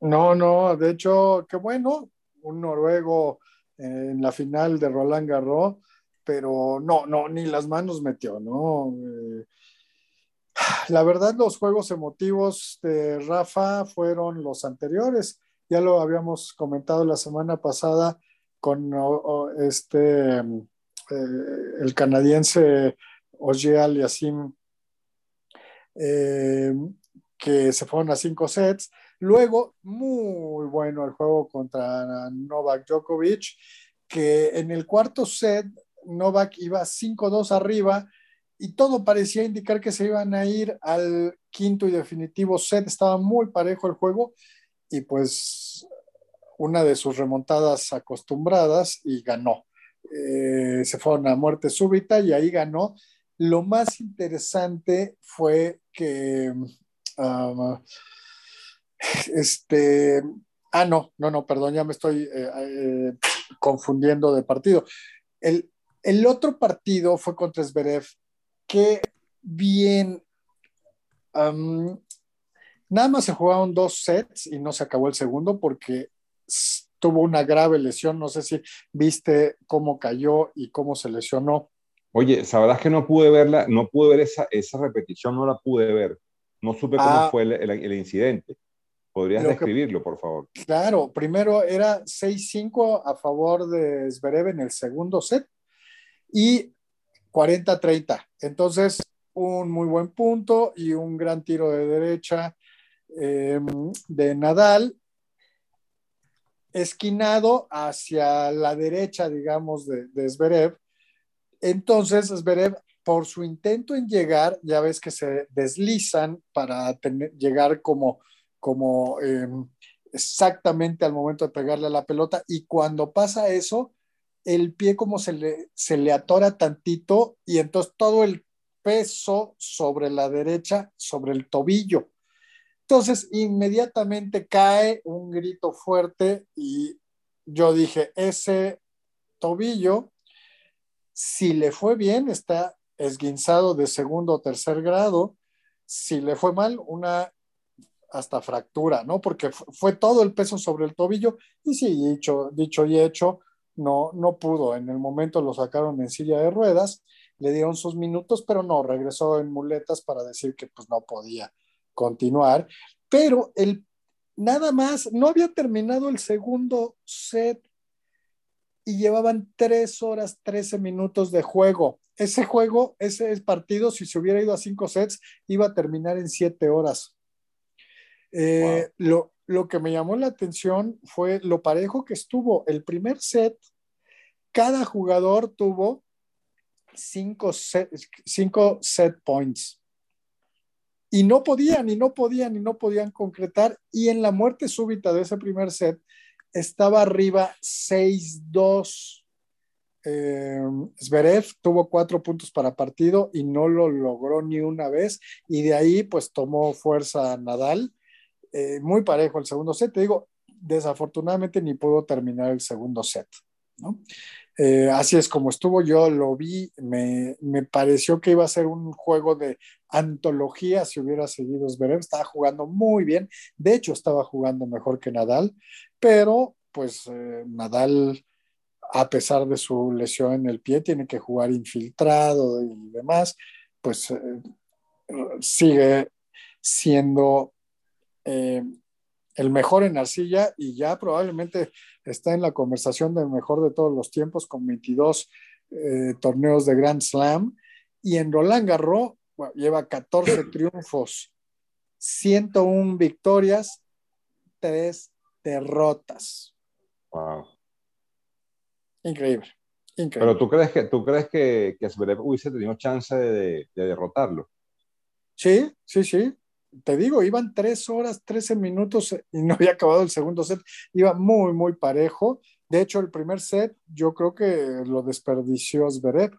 No, no, de hecho, qué bueno, un noruego en la final de Roland Garros, pero no, no, ni las manos metió, ¿no? Eh, la verdad, los juegos emotivos de Rafa fueron los anteriores. Ya lo habíamos comentado la semana pasada con este, eh, el canadiense Oje Aliasim, eh, que se fueron a cinco sets. Luego, muy bueno el juego contra Novak Djokovic, que en el cuarto set Novak iba 5-2 arriba y todo parecía indicar que se iban a ir al quinto y definitivo set. Estaba muy parejo el juego y pues una de sus remontadas acostumbradas y ganó. Eh, se fueron a muerte súbita y ahí ganó. Lo más interesante fue que um, este, ah, no, no, no, perdón, ya me estoy eh, eh, confundiendo de partido. El, el otro partido fue contra Zverev, que bien, um, nada más se jugaron dos sets y no se acabó el segundo porque tuvo una grave lesión, no sé si viste cómo cayó y cómo se lesionó. Oye, sabrás que no pude verla, no pude ver esa, esa repetición, no la pude ver. No supe cómo ah. fue el, el, incidente. ¿Podrías describirlo, por favor? Claro, primero era 6-5 a favor de Zverev en el segundo set y 40-30. Entonces, un muy buen punto y un gran tiro de derecha em, de Nadal, esquinado hacia la derecha, digamos, de, de Zverev. Entonces, Zverev, por su intento en llegar, ya ves que se deslizan para llegar como, como em, exactamente al momento de pegarle a la pelota, y cuando pasa eso, el pie como se le, se le atora tantito y entonces todo el peso sobre la derecha, sobre el tobillo. Entonces, inmediatamente cae un grito fuerte y yo dije, ese tobillo, si le fue bien, está esguinzado de segundo o tercer grado. Si le fue mal, una hasta fractura, ¿no? Porque fue todo el peso sobre el tobillo. Y sí, dicho, dicho y hecho, no, no pudo. En el momento lo sacaron en silla de ruedas, le dieron sus minutos, pero no, regresó en muletas para decir que pues no podía continuar. Pero el, nada más, no había terminado el segundo set y llevaban tres horas, trece minutos de juego. Ese juego, ese partido, si se hubiera ido a cinco sets, iba a terminar en siete horas. Eh, lo, lo que me llamó la atención fue lo parejo que estuvo. El primer set, cada jugador tuvo cinco set, cinco set points. Y no podían, y no podían, y no podían concretar. Y en la muerte súbita de ese primer set, estaba arriba 6-2. Eh, Zverev tuvo cuatro puntos para partido y no lo logró ni una vez. Y de ahí, pues tomó fuerza Nadal eh, muy parejo el segundo set. Te digo, desafortunadamente ni pudo terminar el segundo set. Eh, así es como estuvo, yo lo vi, me, pareció que iba a ser un juego de antología si hubiera seguido Zverev, estaba jugando muy bien, de hecho estaba jugando mejor que Nadal, pero pues eh, Nadal, a pesar de su lesión en el pie, tiene que jugar infiltrado y demás, pues sigue siendo eh, el mejor en arcilla y ya probablemente está en la conversación del mejor de todos los tiempos con 22 eh, torneos de Grand Slam. Y en Roland Garros lleva 14 triunfos, 101 victorias, 3 derrotas. Wow. Increíble. Increíble. Pero tú crees que tú crees que, que hubiese tenido chance de derrotarlo. Sí, sí, sí te digo, iban tres horas, 13 minutos y no había acabado el segundo set. Iba muy, muy parejo. De hecho, el primer set yo creo que lo desperdició Zverev.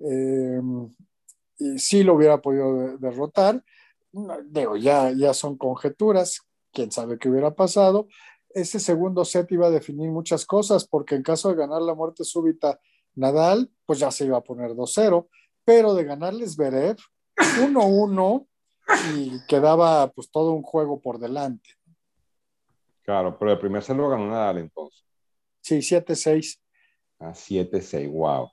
Em, y sí lo hubiera podido derrotar. Digo, ya, ya son conjeturas. Quién sabe qué hubiera pasado. Ese segundo set iba a definir muchas cosas, porque en caso de ganar la muerte súbita Nadal, pues ya se iba a poner 2-0. Pero de ganarles Zverev, 1-1 y quedaba pues todo un juego por delante. Claro, pero el primer set lo ganó Nadal entonces. Sí, 7-6. Ah, 7-6, wow.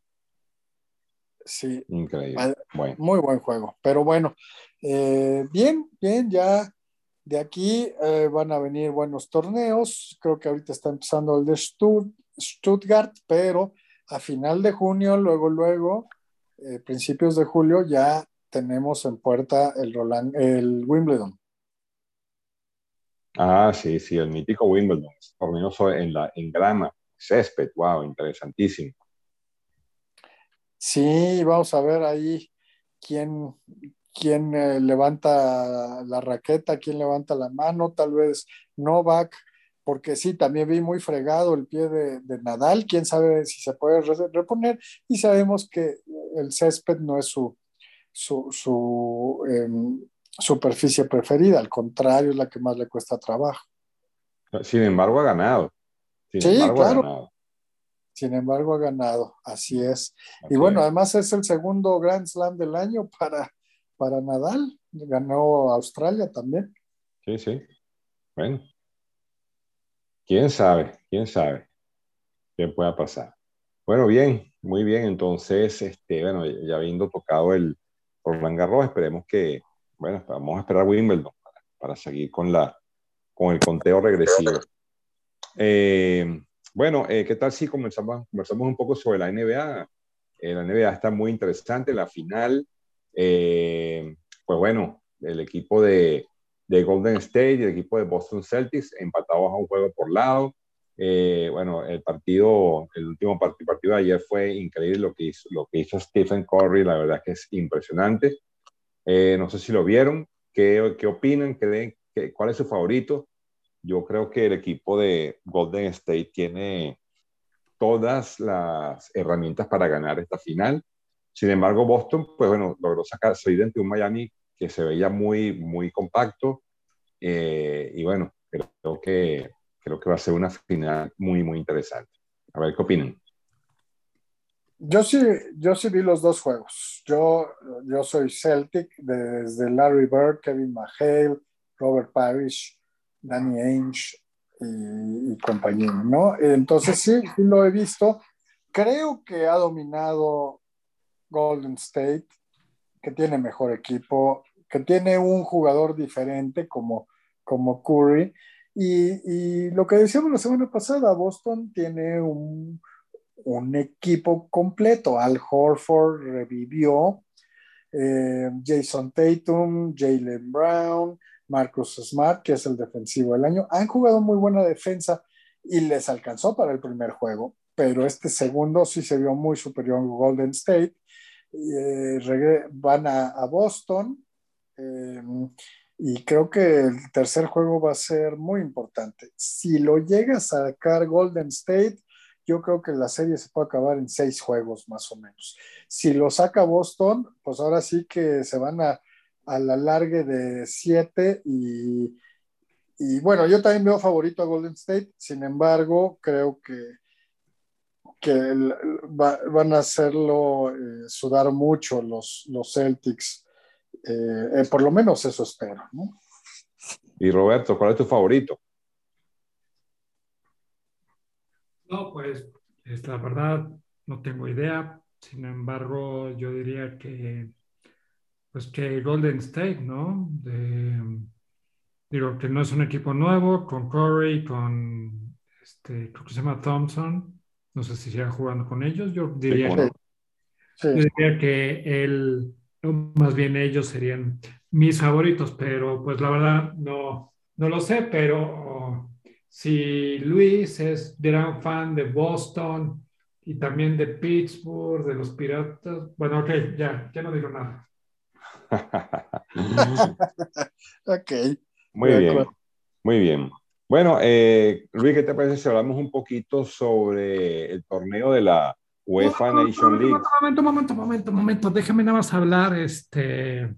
Sí. Increíble. Muy buen juego. Pero bueno, Eh, bien, bien, ya de aquí eh, van a venir buenos torneos. Creo que ahorita está empezando el de Stuttgart, pero a final de junio, luego, luego, eh, principios de julio, ya tenemos en puerta el, Roland, el Wimbledon. Ah, sí, sí, el mítico Wimbledon, torneo en, la, en grama, césped, wow, interesantísimo. Sí, vamos a ver ahí quién, quién eh, levanta la raqueta, quién levanta la mano, tal vez Novak, porque sí, también vi muy fregado el pie de, Nadal, quién sabe si se puede reponer, y sabemos que el césped no es su, su, em, superficie preferida, al contrario, es la que más le cuesta trabajo. Sin embargo, ha ganado. sí, claro. Sin embargo, ha ganado, así es. y bueno, además es el segundo Grand Slam del año para, para Nadal. Ganó Australia también. Sí, sí. Bueno. ¿Quién sabe? ¿Quién sabe qué pueda pasar? Bueno, bien, muy bien. Entonces, este, bueno, ya habiendo tocado el Roland Garros, esperemos que, bueno, vamos a esperar Wimbledon para, seguir con, la, con el conteo regresivo. Eh, bueno, eh, ¿qué tal si comenzamos, conversamos un poco sobre la NBA? Eh, la NBA está muy interesante, la final eh, pues bueno, el equipo de, de, Golden State y el equipo de Boston Celtics empatados a un juego por lado. Eh, bueno, el partido, el último partido, de ayer fue increíble lo que hizo, Stephen Curry, la verdad que es impresionante. Eh, no sé si lo vieron, ¿qué, opinan? ¿Qué, qué, ¿Cuál es su favorito? Yo creo que el equipo de Golden State tiene todas las herramientas para ganar esta final. Sin embargo, Boston, pues bueno, logró sacar, salir de un Miami que se veía muy, muy compacto. Eh, y bueno, creo que, creo que va a ser una final muy, muy interesante. A ver qué opinan. Yo sí, yo sí vi los dos juegos. Yo, yo soy Celtic desde Larry Bird, Kevin McHale, Robert Parrish, Danny Ainge y, y compañía, ¿no? Entonces sí, sí lo he visto. Creo que ha dominado Golden State, que tiene mejor equipo, que tiene un jugador diferente como, como Curry. Y, lo que decíamos la semana pasada, Boston tiene un, equipo completo. Al Horford revivió, eh, Jason Tatum, Jalen Brown, Marcus Smart, que es el defensivo del año. Han jugado muy buena defensa y les alcanzó para el primer juego, pero este segundo sí se vio muy superior Golden State eh, van a, Boston eh, y creo que el tercer juego va a ser muy importante. Si lo llega a sacar Golden State, yo creo que la serie se puede acabar en seis juegos más o menos. Si lo saca Boston, pues ahora sí que se van a, a la largue de siete y, y bueno, yo también veo favorito a Golden State, sin embargo, creo que que van a hacerlo eh, sudar mucho los, los Celtics. Eh, eh, por lo menos eso espero. ¿no? Y Roberto, ¿cuál es tu favorito? No, pues la verdad no tengo idea. Sin embargo, yo diría que pues que Golden State, ¿no? digo que no es un equipo nuevo, con Corey, con este, creo que se llama Thompson, no sé si siga jugando con ellos. Yo diría, que él, más bien ellos serían mis favoritos, pero pues la verdad no, no lo sé, pero si Luis es gran fan de Boston y también de Pittsburgh, de los Piratas, bueno, ok, ya, ya no digo nada. ok. Muy bien, muy bien. Bueno, eh, Luis, ¿qué te parece si hablamos un poquito sobre el torneo de la UEFA Nation League? Momento, momento, momento, momento, déjame nada más hablar este,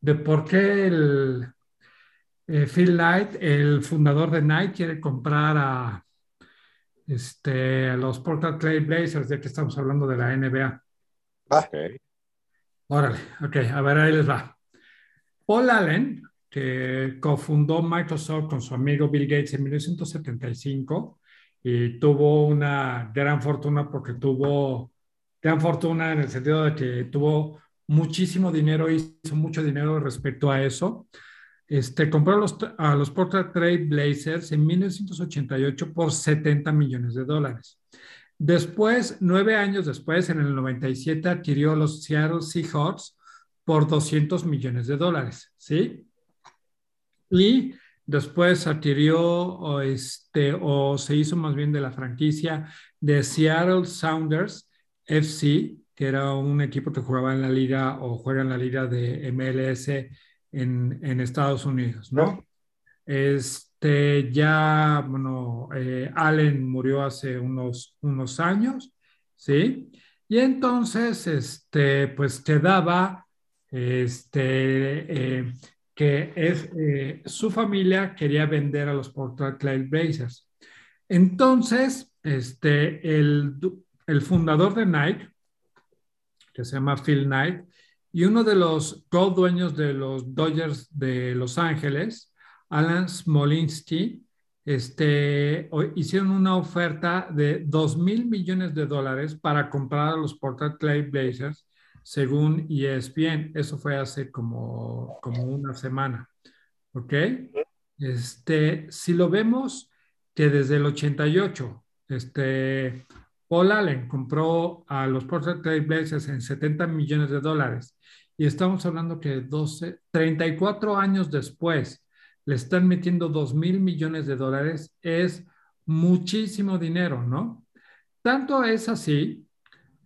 de por qué el eh, Phil Knight, el fundador de Nike, quiere comprar a, este, a los Portland Clay Blazers, ya que estamos hablando de la NBA. Ah. Órale, ok, a ver, ahí les va. Paul Allen, que cofundó Microsoft con su amigo Bill Gates en 1975 y tuvo una gran fortuna porque tuvo gran fortuna en el sentido de que tuvo muchísimo dinero, hizo mucho dinero respecto a eso. Este, compró los, a los Portland Trail Blazers en 1988 por 70 millones de dólares. Después, nueve años después, en el 97, adquirió los Seattle Seahawks por 200 millones de dólares, ¿sí? Y después adquirió o, este, o se hizo más bien de la franquicia de Seattle Sounders FC, que era un equipo que jugaba en la liga o juega en la liga de MLS en, en Estados Unidos, ¿no? Este, ya, bueno, eh, Allen murió hace unos, unos años, ¿sí? Y entonces, este, pues quedaba, este, eh, que eh, su familia quería vender a los Portland Trail Blazers. Entonces, este, el, el fundador de Nike, que se llama Phil Knight, y uno de los co-dueños de los Dodgers de Los Ángeles, Alan Smolinsky, este, hicieron una oferta de 2 mil millones de dólares para comprar a los Portland Trail Blazers, según ESPN. Eso fue hace como, como una semana. ¿Ok? Este, si lo vemos que desde el 88, este, Paul Allen compró a los Portland Trail Blazers en 70 millones de dólares y estamos hablando que 12, 34 años después le están metiendo 2 mil millones de dólares, es muchísimo dinero, ¿no? Tanto es así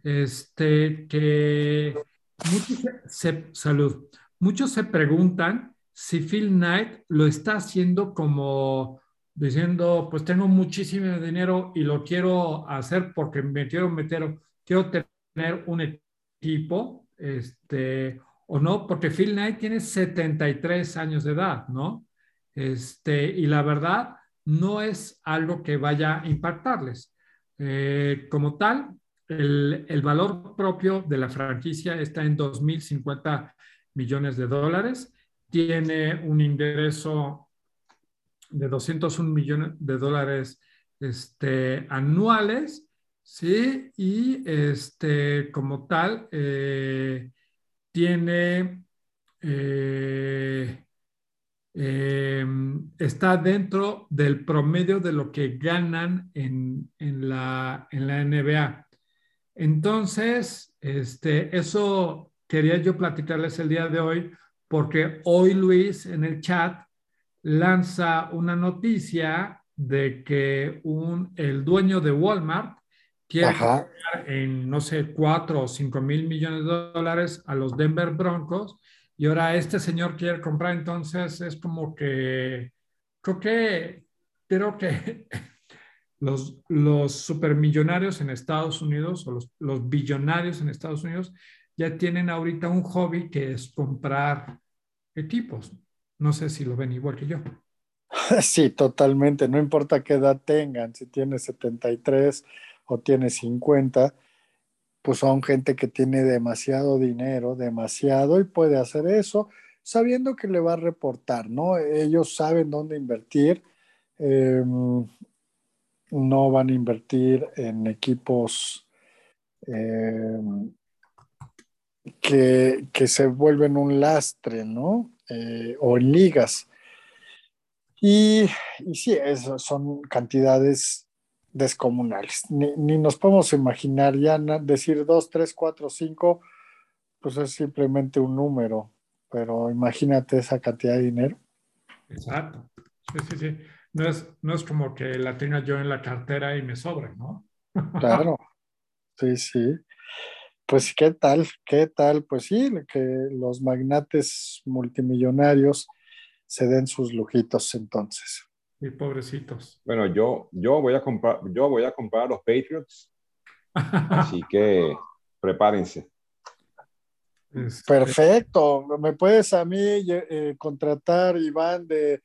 este, que muchos se, salud, muchos se preguntan si Phil Knight lo está haciendo como diciendo, pues tengo muchísimo dinero y lo quiero hacer porque me quiero meter, quiero tener un equipo, este, o no, porque Phil Knight tiene 73 años de edad, ¿no? Este, y la verdad, no es algo que vaya a impactarles. Eh, como tal, el, valor propio de la franquicia está en 2.050 millones de dólares. Tiene un ingreso de 201 millones de dólares este, anuales, ¿sí? Y este, como tal, eh, tiene, eh, em, está dentro del promedio de lo que ganan en, en, la, en la NBA. Entonces, este, eso quería yo platicarles el día de hoy, porque hoy Luis en el chat lanza una noticia de que un, el dueño de Walmart quiere pagar en, no sé, cuatro o cinco mil millones de dólares a los Denver Broncos y ahora este señor quiere comprar, entonces es como que, creo que, creo que los, los supermillonarios en Estados Unidos o los, los billonarios en Estados Unidos ya tienen ahorita un hobby que es comprar equipos. No sé si lo ven igual que yo. Sí, totalmente. No importa qué edad tengan, si tiene 73 o tiene 50, pues son gente que tiene demasiado dinero, demasiado, y puede hacer eso sabiendo que le va a reportar, ¿no? Ellos saben dónde invertir. Em, no van a invertir en equipos em, que, que se vuelven un lastre, ¿no? Eh, o en ligas. Y, y sí, son cantidades descomunales. Ni, nos podemos imaginar ya decir 2, 3, 4, 5, pues es simplemente un número, pero imagínate esa cantidad de dinero. Exacto. Sí, sí, sí. No es, no es como que la tenga yo en la cartera y me sobre, ¿no? Claro. Sí, sí. Pues qué tal, qué tal, pues sí, que los magnates multimillonarios se den sus lujitos entonces. Y pobrecitos. Bueno, yo, yo voy a comprar, yo voy a comprar a los Patriots. así que prepárense. Este, Perfecto. ¿Me puedes a mí eh, contratar, Iván, de,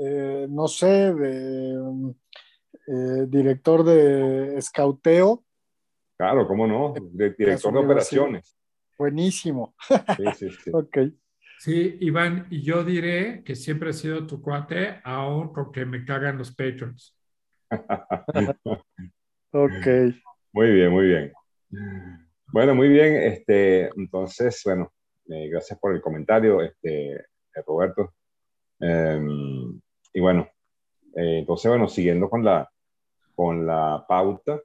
eh, no sé, de eh, director de escauteo? Claro, cómo no, de director de operaciones. Buenísimo. Sí, sí, sí. ok. Sí, Iván, y yo diré que siempre he sido tu cuate, aún porque me cagan los patrons. ok. Muy bien, muy bien. Bueno, muy bien. Este, entonces, bueno, eh, gracias por el comentario, este, Roberto. Em, y bueno, eh, entonces, bueno, siguiendo con la, con la pauta.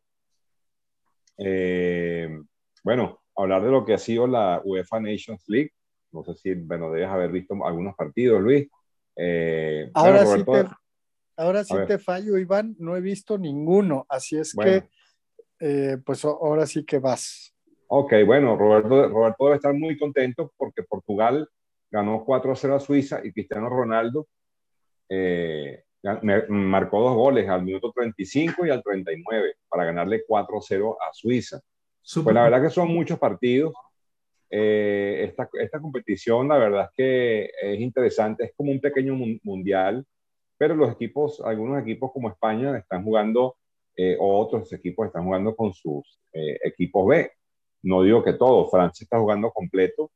bueno, hablar de lo que ha sido la UEFA Nations League. No sé si, bueno, debes haber visto algunos partidos, Luis. ahora sí, te, ahora sí te fallo, Iván. No he visto ninguno. Así es que, pues ahora sí que vas. Ok, bueno, Roberto, Roberto debe estar muy contento porque Portugal ganó 4-0 a Suiza y Cristiano Ronaldo eh, marcó dos goles al minuto 35 y al 39 para ganarle 4-0 a Suiza. Pues la verdad que son muchos partidos. Eh, esta, esta, competición, la verdad es que es interesante, es como un pequeño mundial, pero los equipos, algunos equipos como España están jugando, eh, otros equipos están jugando con sus equipos B. No digo que todo, Francia está jugando completo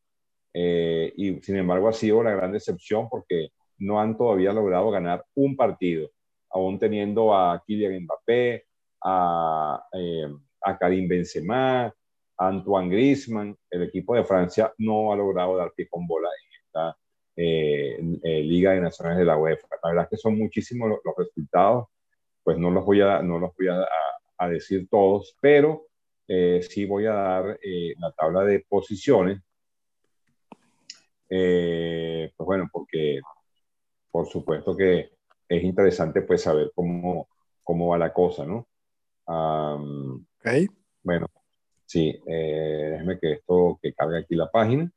eh, y sin embargo ha sido la gran decepción porque no han todavía logrado ganar un partido, aún teniendo a Kylian Mbappé, a, eh, a Karim Benzema, a Antoine Griezmann. El equipo de Francia no ha logrado dar pie con bola en esta eh, Liga de Naciones de la UEFA. La verdad es que son muchísimos los, resultados, pues no los voy a, no los voy a decir todos, pero eh, sí voy a dar eh, la tabla de posiciones. Eh, pues bueno, porque por supuesto que es interesante pues saber cómo, cómo va la cosa, ¿no? Bueno, sí, déjeme que esto, que cargue aquí la página.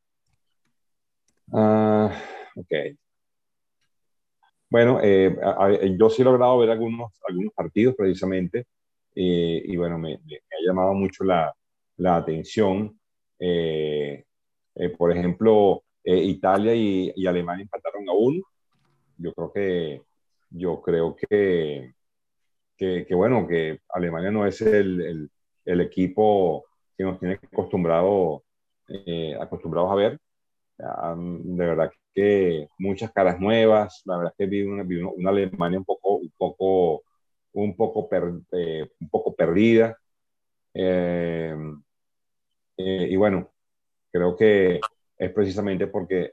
Ah, ok. Bueno, yo sí he logrado ver algunos, algunos partidos precisamente eh, y bueno, me, ha llamado mucho la, la atención. Eh, eh, por ejemplo, Italia y, Alemania empataron a. Yo creo que, yo creo que, que, bueno, que Alemania no es el, el, equipo que nos tiene acostumbrado, acostumbrados a ver. de verdad que muchas caras nuevas, la verdad que vi una, vi una Alemania un poco, un poco un poco, eh, perdida. Eh, eh, y bueno, creo que es precisamente porque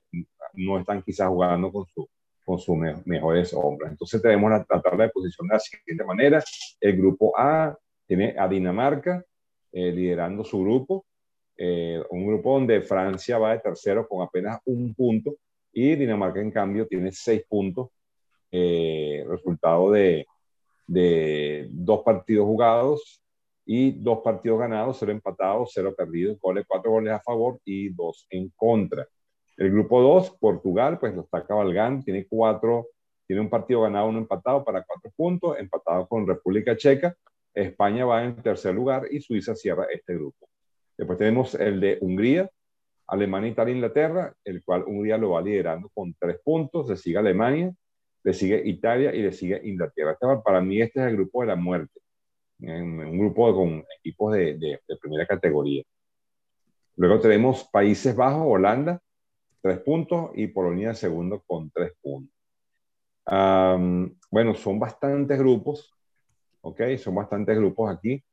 no están quizás jugando con, su, con sus mejores hombres. Entonces tenemos la, tabla de posición de la siguiente manera. El grupo A tiene a Dinamarca liderando su grupo. un grupo donde Francia va de tercero con apenas un punto y Dinamarca en cambio tiene seis puntos, resultado de, de dos partidos jugados y dos partidos ganados, cero empatados, cero perdidos, goles, cuatro goles a favor y dos en contra. El grupo 2, Portugal, pues lo está cabalgando, tiene cuatro, tiene un partido ganado, uno empatado para cuatro puntos, empatado con República Checa. España va en tercer lugar y Suiza cierra este grupo. Después tenemos el de Hungría, Alemania, Italia, Inglaterra, el cual Hungría lo va liderando con tres puntos, se sigue Alemania, le sigue Italia y le sigue Inglaterra. Para mí este es el grupo de la muerte, un grupo con equipos de, de, primera categoría. Luego tenemos Países Bajos, Holanda, tres puntos, y Polonia segundo con tres puntos. bueno, son bastantes grupos, ¿ok? Son bastantes grupos aquí.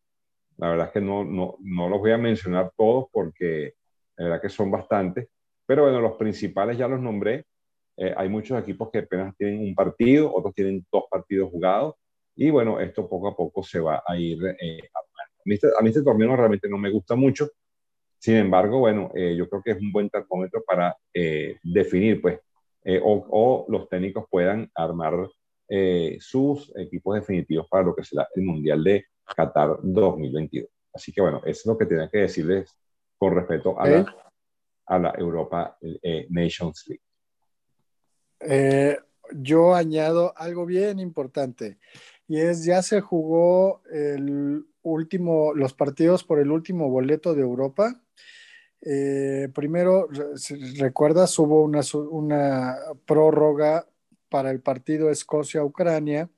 La verdad es que no, no, no los voy a mencionar todos porque la verdad que son bastantes, pero bueno, los principales ya los nombré eh, hay muchos equipos que apenas tienen un partido, otros tienen dos partidos jugados, y bueno, esto poco a poco se va a ir eh, a, mí este, a mí este torneo realmente no me gusta mucho, sin embargo, bueno, eh, yo creo que es un buen termómetro para definir, pues, o, o, los técnicos puedan armar sus equipos definitivos para lo que será el Mundial de Qatar 2022. Así que bueno, eso es lo que tenía que decirles con respecto a, la, a la Europa Nations League. Eh, yo añado algo bien importante y es ya se jugó el último, los partidos por el último boleto de Europa. Eh, primero, recuerdas, hubo una, prórroga para el partido Escocia-Ucrania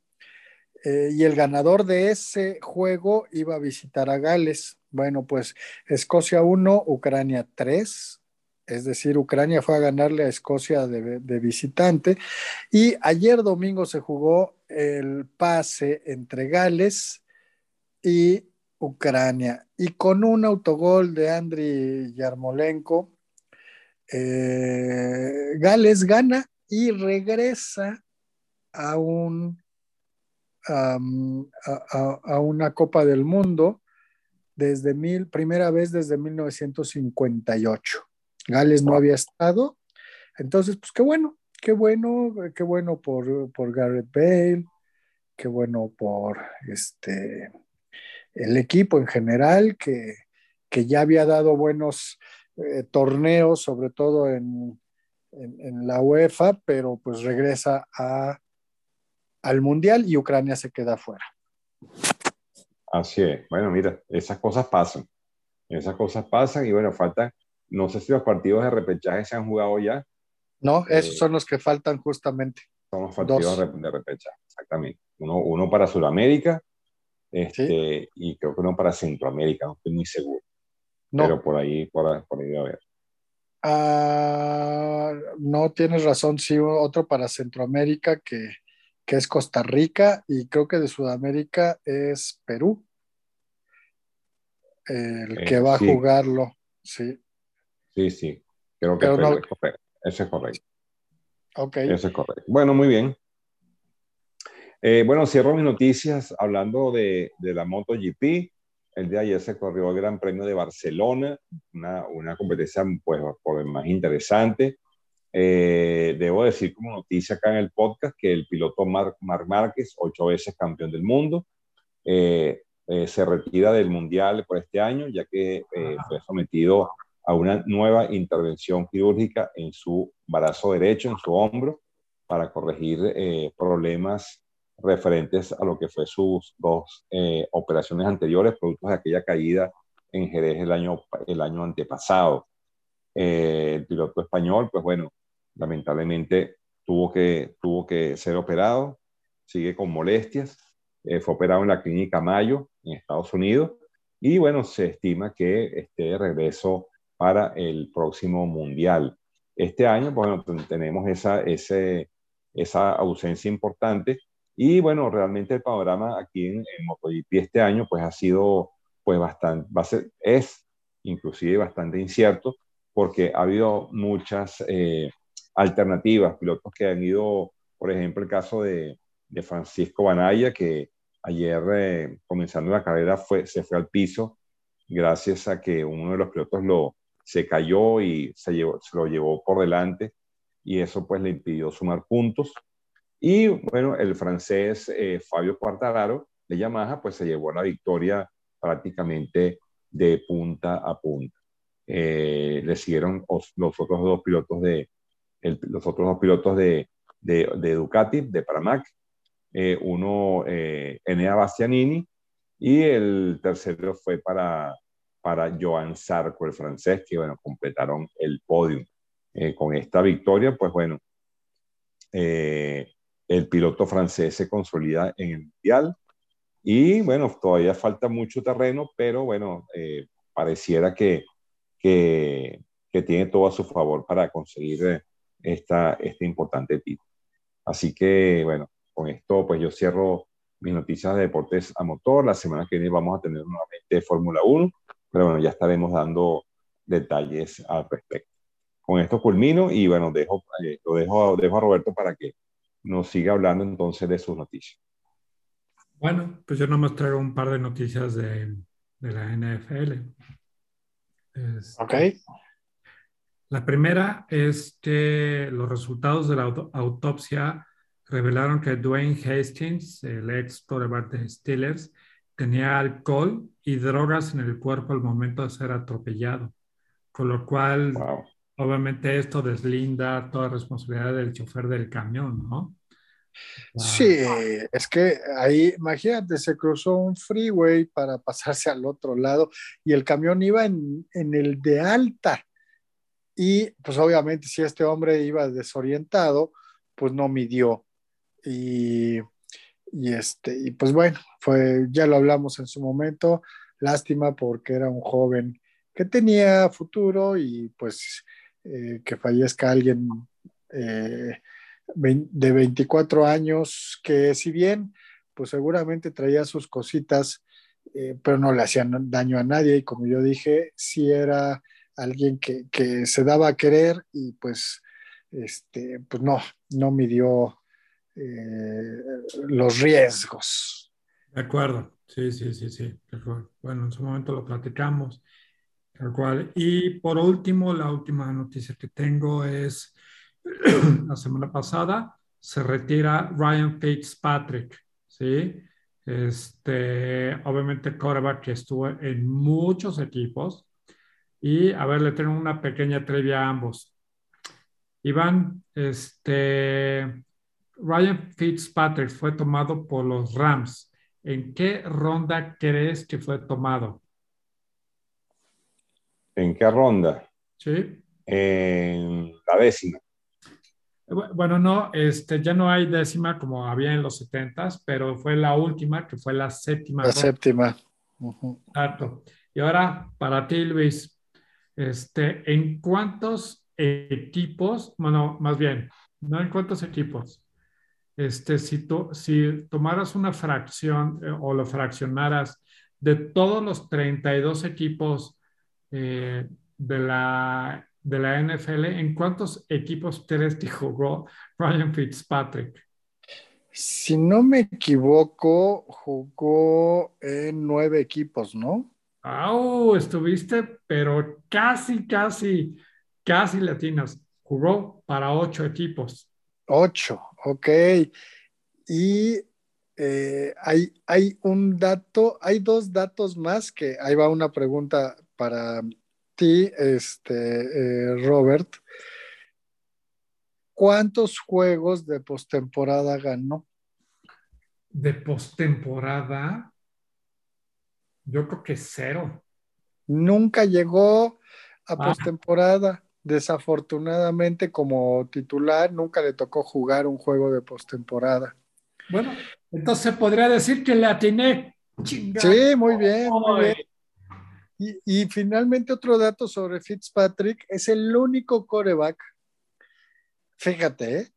eh, y el ganador de ese juego iba a visitar a Gales. Bueno, pues Escocia 1, Ucrania 3 es decir, Ucrania fue a ganarle a Escocia de, visitante. Y ayer domingo se jugó el pase entre Gales y Ucrania. Y con un autogol de Andriy Yarmolenko, eh, Gales gana y regresa a, un, a, una Copa del Mundo desde mil, primera vez desde 1958. Gales no había estado. Entonces, pues qué bueno, qué bueno, qué bueno por, por Garrett Bale, qué bueno por este el equipo en general, que, ya había dado buenos eh, torneos, sobre todo en, la UEFA, pero pues regresa a, al Mundial y Ucrania se queda fuera. Así es. Bueno, mira, esas cosas pasan. Esas cosas pasan y bueno, falta, no sé si los partidos de repechaje se han jugado ya. No, esos eh, son los que faltan justamente. Son los partidos de repechaje, exactamente. Uno, uno para Sudamérica este, y creo que uno para Centroamérica, no estoy muy seguro. Pero por ahí, por, ahí a ver. Ah, no tienes razón, sí, otro para Centroamérica que, que, es Costa Rica y creo que de Sudamérica es Perú. El que eh, va a jugarlo, sí. Sí, sí, creo que es correcto. Ese es correcto. Ok. Ese es correcto. Bueno, muy bien. Eh, bueno, cierro mis noticias hablando de, de, la MotoGP. El día de ayer se corrió el Gran Premio de Barcelona, una, una competencia pues, por más interesante. Eh, debo decir como noticia acá en el podcast que el piloto Marc, Márquez, ocho veces campeón del mundo, eh, se retira del Mundial por este año, ya que fue sometido a una nueva intervención quirúrgica en su brazo derecho, en su hombro, para corregir problemas referentes a lo que fue sus dos eh, operaciones anteriores, productos de aquella caída en Jerez el año, el año antepasado. Eh, el piloto español, pues bueno, lamentablemente tuvo que, tuvo que ser operado, sigue con molestias, eh, fue operado en la clínica Mayo, en Estados Unidos, y bueno, se estima que esté de regreso para el próximo Mundial. Este año, bueno, tenemos esa, ese, esa ausencia importante y bueno, realmente el panorama aquí en, MotoGP este año pues ha sido pues bastante, va a ser, es inclusive bastante incierto porque ha habido muchas eh, alternativas, pilotos que han ido, por ejemplo, el caso de, de Francisco Banaya, que ayer eh, comenzando la carrera fue, se fue al piso gracias a que uno de los pilotos lo, se cayó y se, llevó, lo llevó por delante y eso pues le impidió sumar puntos. Y bueno, el francés eh, Fabio Quartararo de Yamaha, pues se llevó la victoria prácticamente de punta a punta. Eh, le siguieron los, otros dos pilotos de, los otros dos pilotos de, de, de Ducati, de Pramac, eh, uno Enea Bastianini y el tercero fue para, para Joan Sarko, el francés, que bueno, completaron el podio. con esta victoria, pues bueno, eh, el piloto francés se consolida en el Mundial. Y bueno, todavía falta mucho terreno, pero bueno, eh, pareciera que, que, tiene todo a su favor para conseguir eh, esta, este importante título. Así que bueno, con esto pues yo cierro mis noticias de deportes a motor. La semana que viene vamos a tener nuevamente Fórmula 1, pero bueno, ya estaremos dando detalles al respecto. Con esto culmino y bueno, dejo, eh, lo dejo, dejo a Roberto para que nos sigue hablando entonces de sus noticias. Bueno, pues yo nomás traigo un par de noticias de, de la NFL. ok. La primera es que los resultados de la autopsia revelaron que Dwayne Hastings, el ex quarterback de Steelers, tenía alcohol y drogas en el cuerpo al momento de ser atropellado, con lo cual obviamente esto deslinda toda responsabilidad del chofer del camión, ¿no? Sí, es que ahí, imagínate, se cruzó un freeway para pasarse al otro lado y el camión iba en, el de alta. Y pues obviamente si este hombre iba desorientado, pues no midió. Y, y, este, y pues bueno, fue, ya lo hablamos en su momento, lástima porque era un joven que tenía futuro y pues eh, que fallezca alguien eh, de 24 años, que si bien, pues seguramente traía sus cositas eh, pero no le hacían daño a nadie y como yo dije, sí era alguien que, que se daba a querer y pues, este, pues no, no midió eh, los riesgos. De acuerdo, sí, sí, sí, sí, Bueno, en su momento lo platicamos. Tal cual. Y por último, la última noticia que tengo es la semana pasada se retira Ryan Fitzpatrick, ¿sí? Este, obviamente quarterback que estuvo en muchos equipos. Y a ver, le tengo una pequeña trivia a ambos. Iván, este, Ryan Fitzpatrick fue tomado por los Rams. ¿En qué ronda crees que fue tomado? ¿En qué ronda? Sí. En la décima. Bueno, no, este, ya no hay décima como había en los setentas, pero fue la última, que fue la séptima. La séptima. Exacto. Y ahora, para ti, Luis, este, ¿en cuántos equipos, bueno, más bien, no en cuántos equipos, este, si, si tomaras una fracción eh, o lo fraccionaras de todos los 32 equipos eh, de la de la NFL, ¿en cuántos equipos crees que jugó Ryan Fitzpatrick? Si no me equivoco, jugó en nueve equipos, ¿no? ¡Ah! estuviste, pero casi, casi, casi latinas. Jugó para ocho equipos. Ocho, ok. Y eh, hay, hay un dato, hay dos datos más que ahí va una pregunta para ti, este, eh, Robert, ¿cuántos juegos de postemporada ganó? De postemporada, yo creo que cero. Nunca llegó a ah. postemporada. Desafortunadamente, como titular, nunca le tocó jugar un juego de postemporada. Bueno, entonces podría decir que le atiné. Sí, muy bien, muy bien. Y, finalmente otro dato sobre Fitzpatrick, es el único coreback, fíjate, ¿eh?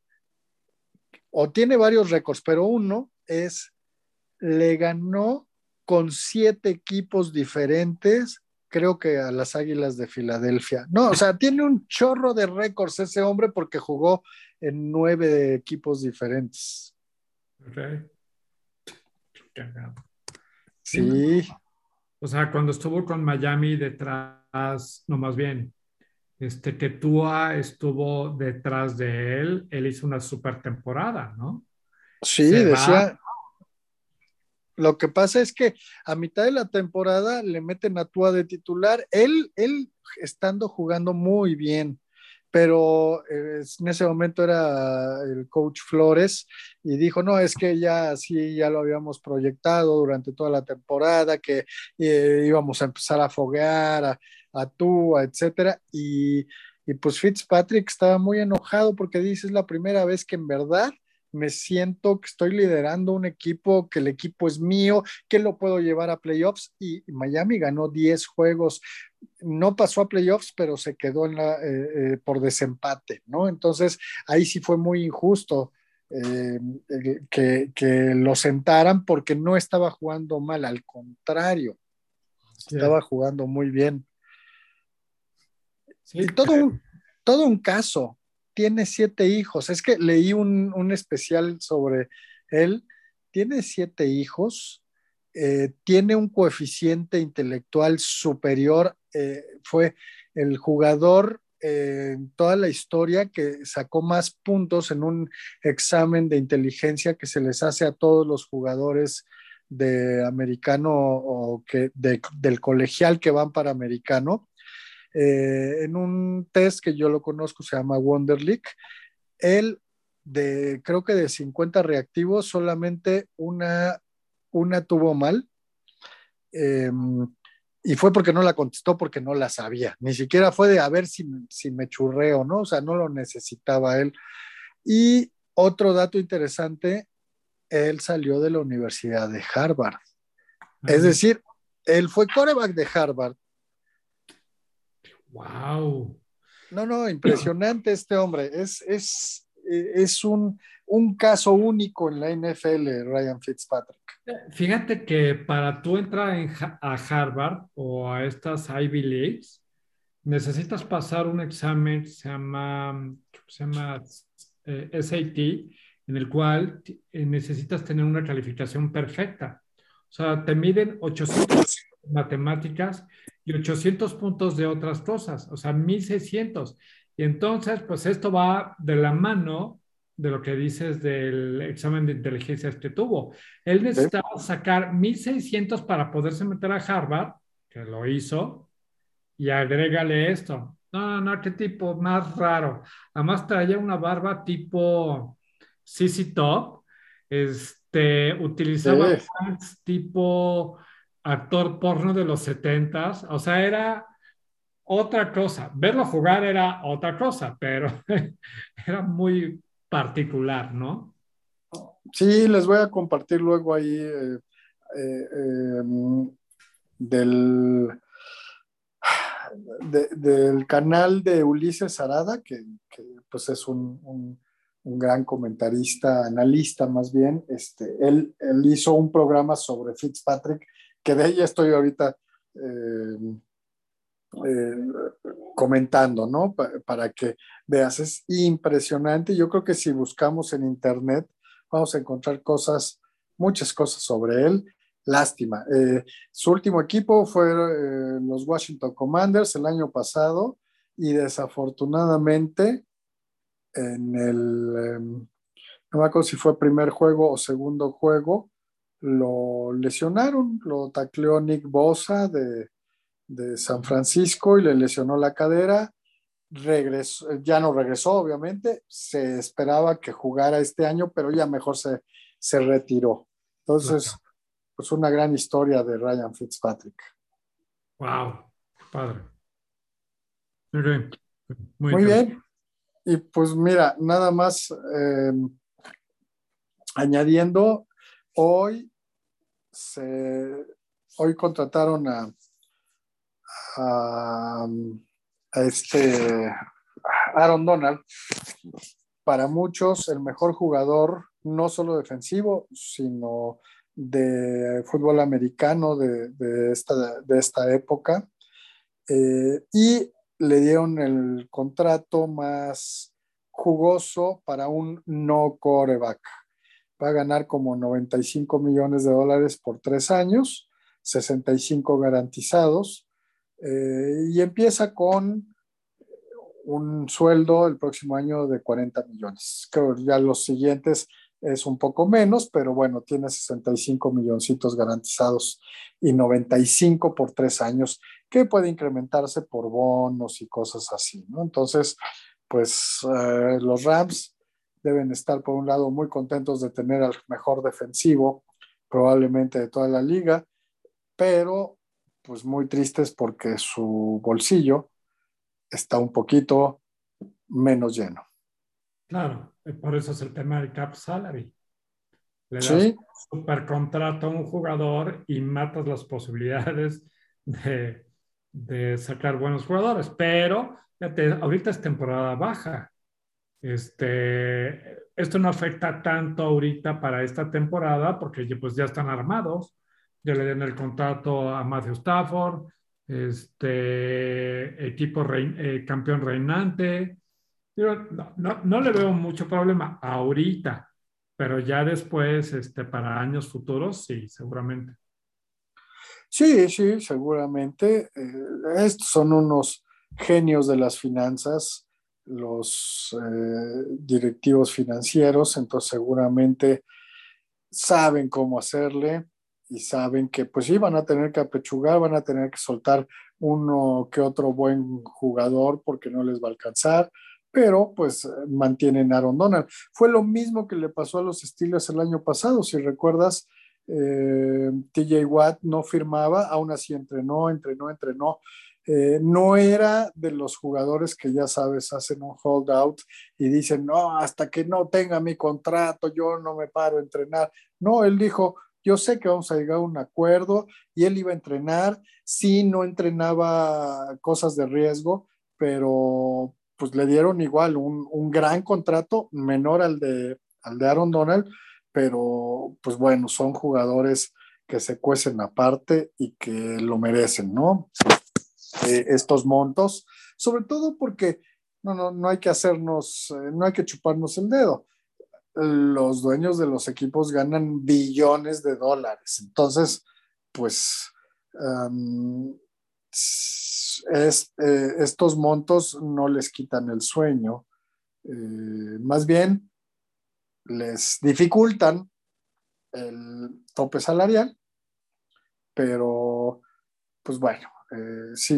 o tiene varios récords, pero uno es, le ganó con siete equipos diferentes, creo que a las Águilas de Filadelfia. No, o sea, tiene un chorro de récords ese hombre porque jugó en nueve equipos diferentes. Sí. O sea, cuando estuvo con Miami detrás, no más bien, este, que Tua estuvo detrás de él, él hizo una super temporada, ¿no? Sí, decía. Lo que pasa es que a mitad de la temporada le meten a Tua de titular, él, él estando jugando muy bien pero eh, en ese momento era el coach Flores y dijo, no, es que ya sí, ya lo habíamos proyectado durante toda la temporada, que eh, íbamos a empezar a foguear a, a Tua, etcétera, y, y pues Fitzpatrick estaba muy enojado porque dice, es la primera vez que en verdad me siento que estoy liderando un equipo, que el equipo es mío, que lo puedo llevar a playoffs y Miami ganó 10 juegos, no pasó a playoffs, pero se quedó en la, eh, eh, por desempate, ¿no? Entonces ahí sí fue muy injusto. Eh, que, que, lo sentaran porque no estaba jugando mal, al contrario, estaba jugando muy bien. y todo todo un caso, tiene siete hijos. Es que leí un, especial sobre él. Tiene siete hijos, eh, tiene un coeficiente intelectual superior. Eh, fue el jugador eh, en toda la historia que sacó más puntos en un examen de inteligencia que se les hace a todos los jugadores de americano o que del colegial que van para americano eh, en un test que yo lo conozco, se llama Wonder él de, creo que de 50 reactivos, solamente una, una tuvo mal. Em, y fue porque no la contestó, porque no la sabía. Ni siquiera fue de a ver si, si me churreo, ¿no? O sea, no lo necesitaba él. Y otro dato interesante, él salió de la Universidad de Harvard. Es decir, él fue coreback de Harvard, Wow. No, no, impresionante este hombre. Es, es, es un, un caso único en la NFL, Ryan Fitzpatrick. Fíjate que para tú entrar en, a Harvard o a estas Ivy Leagues, necesitas pasar un examen se llama, se llama eh, SAT, en el cual eh, necesitas tener una calificación perfecta. O sea, te miden 800 matemáticas y 800 puntos de otras cosas, o sea, 1600. Y entonces, pues esto va de la mano de lo que dices del examen de inteligencia que tuvo. Él necesitaba sacar 1600 para poderse meter a Harvard, que lo hizo, y agrégale esto. No, no, no, qué tipo más raro. Además traía una barba tipo CC Top. Este, utilizaba tipo actor porno de los 70 O sea, era otra cosa. Verlo jugar era otra cosa, pero era muy particular, ¿no? Sí, les voy a compartir luego ahí eh, eh, em, del, del canal de Ulises Arada, que, pues es un, gran comentarista, analista más bien. Este, él, él, hizo un programa sobre Fitzpatrick, que de ella estoy ahorita em, eh, comentando, ¿no? para que veas, es impresionante. Yo creo que si buscamos en internet vamos a encontrar cosas, muchas cosas sobre él. Lástima. Eh, su último equipo fue eh, los Washington Commanders el año pasado y desafortunadamente en el, em, no me acuerdo si fue primer juego o segundo juego, lo lesionaron, lo tacleó Nick Bosa de, de San Francisco y le lesionó la cadera. Regresó, ya no regresó, obviamente. Se esperaba que jugara este año, pero ya mejor se, se retiró. Entonces, pues una gran historia de Ryan Fitzpatrick. Wow, padre. Muy, bien. Y pues mira, nada más eh, añadiendo, hoy hoy contrataron a a, este Aaron Donald, para muchos el mejor jugador, no solo defensivo, sino de fútbol americano de, esta, de esta, época. Eh, y le dieron el contrato más jugoso para un no coreback. Va a ganar como 95 millones de dólares por tres años, 65 garantizados eh, y empieza con un sueldo el próximo año de 40 millones. Creo ya los siguientes es un poco menos, pero bueno, tiene 65 milloncitos garantizados y 95 por tres años, que puede incrementarse por bonos y cosas así, ¿no? Entonces, pues eh, los Rams deben estar por un lado muy contentos de tener al mejor defensivo, probablemente de toda la liga, pero pues muy tristes porque su bolsillo está un poquito menos lleno. Claro, eh, por eso es el tema del cap salary. Le das un super contrato a un jugador y matas las posibilidades de, de sacar buenos jugadores. Pero ahorita es temporada baja. Este, esto no afecta tanto ahorita para esta temporada porque pues ya están armados ya le den el contrato a Matthew Stafford, este equipo eh, campeón reinante. no, no, le veo mucho problema ahorita, pero ya después, este, para años futuros, sí, seguramente. Sí, sí, seguramente. Eh, estos son unos genios de las finanzas, los eh, directivos financieros, entonces seguramente saben cómo hacerle y saben que pues sí van a tener que apechugar, van a tener que soltar uno que otro buen jugador porque no les va a alcanzar, pero pues mantienen a Aaron Donald. Fue lo mismo que le pasó a los Steelers el año pasado, si recuerdas, eh, TJ Watt no firmaba, aún así entrenó, entrenó, entrenó. Eh, no era de los jugadores que ya sabes hacen un holdout y dicen, no, hasta que no tenga mi contrato, yo no me paro a entrenar. No, él dijo, yo sé que vamos a llegar a un acuerdo y él iba a entrenar, sí, no entrenaba cosas de riesgo, pero pues le dieron igual un, gran contrato, menor al de, al de Aaron Donald, pero pues bueno, son jugadores que se cuecen aparte y que lo merecen, ¿no? Eh, estos montos, sobre todo porque no, no, no hay que hacernos, eh, no hay que chuparnos el dedo. Los dueños de los equipos ganan billones de dólares. Entonces, pues es, eh, estos montos no les quitan el sueño, más bien les dificultan el tope salarial, pero pues bueno, eh, si,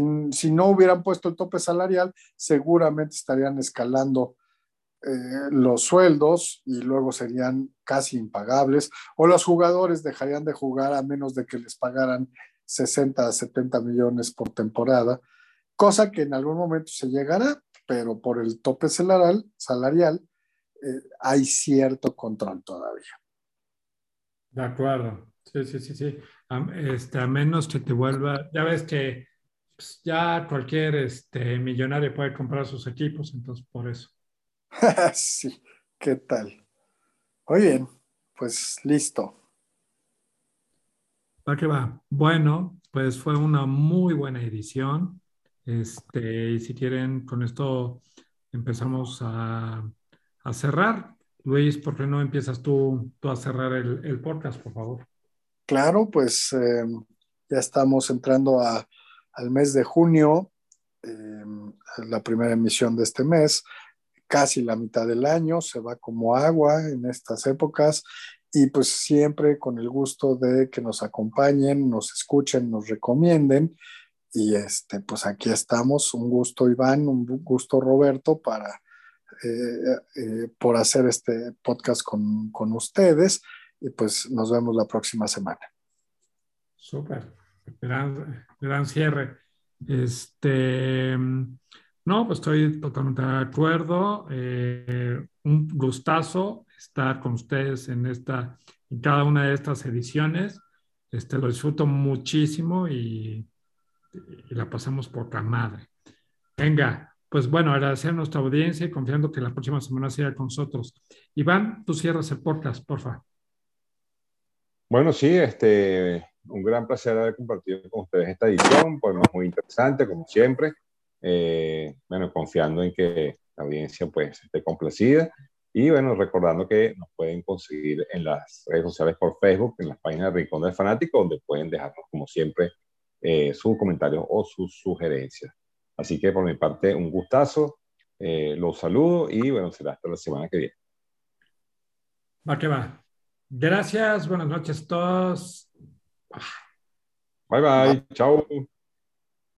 no hubieran puesto el tope salarial, seguramente estarían escalando eh, los sueldos y luego serían casi impagables, o los jugadores dejarían de jugar a menos de que les pagaran 60 a 70 millones por temporada, cosa que en algún momento se llegará, pero por el tope salarial, salarial eh, hay cierto control todavía. De acuerdo. Sí, sí, sí, sí. A, este, a menos que te vuelva, ya ves que pues, ya cualquier este, millonario puede comprar sus equipos, entonces por eso. sí, ¿qué tal? Muy bien, pues listo. ¿Para qué va? Bueno, pues fue una muy buena edición. Este, y si quieren, con esto empezamos a a cerrar. Luis, ¿por qué no empiezas tú, tú a cerrar el, podcast, por favor? Claro, pues eh, ya estamos entrando al mes de junio, eh, la primera emisión de este mes, casi la mitad del año, se va como agua en estas épocas y pues siempre con el gusto de que nos acompañen, nos escuchen, nos recomienden. Y este, pues aquí estamos, un gusto Iván, un gusto Roberto para eh, eh, por hacer este podcast con, con, ustedes y pues nos vemos la próxima semana. Súper, gran, gran cierre. Este, no, pues estoy totalmente de acuerdo. Eh, un gustazo estar con ustedes en esta, en cada una de estas ediciones. Este, lo disfruto muchísimo y, la pasamos poca madre. Venga, pues bueno, agradecer a nuestra audiencia y confiando que la próxima semana sea con nosotros. Iván, tú cierras el podcast, porfa. Bueno, sí, este, un gran placer haber compartido con ustedes esta edición, pues muy interesante, como siempre. Eh, bueno, confiando en que la audiencia pues esté complacida y bueno, recordando que nos pueden conseguir en las redes sociales por Facebook, en las páginas de Rincón del Fanático, donde pueden dejarnos como siempre eh, sus comentarios o sus sugerencias. Así que por mi parte, un gustazo, eh, los saludo y bueno, será hasta la semana que viene. Va que va. Gracias, buenas noches a todos. Bye bye, chao.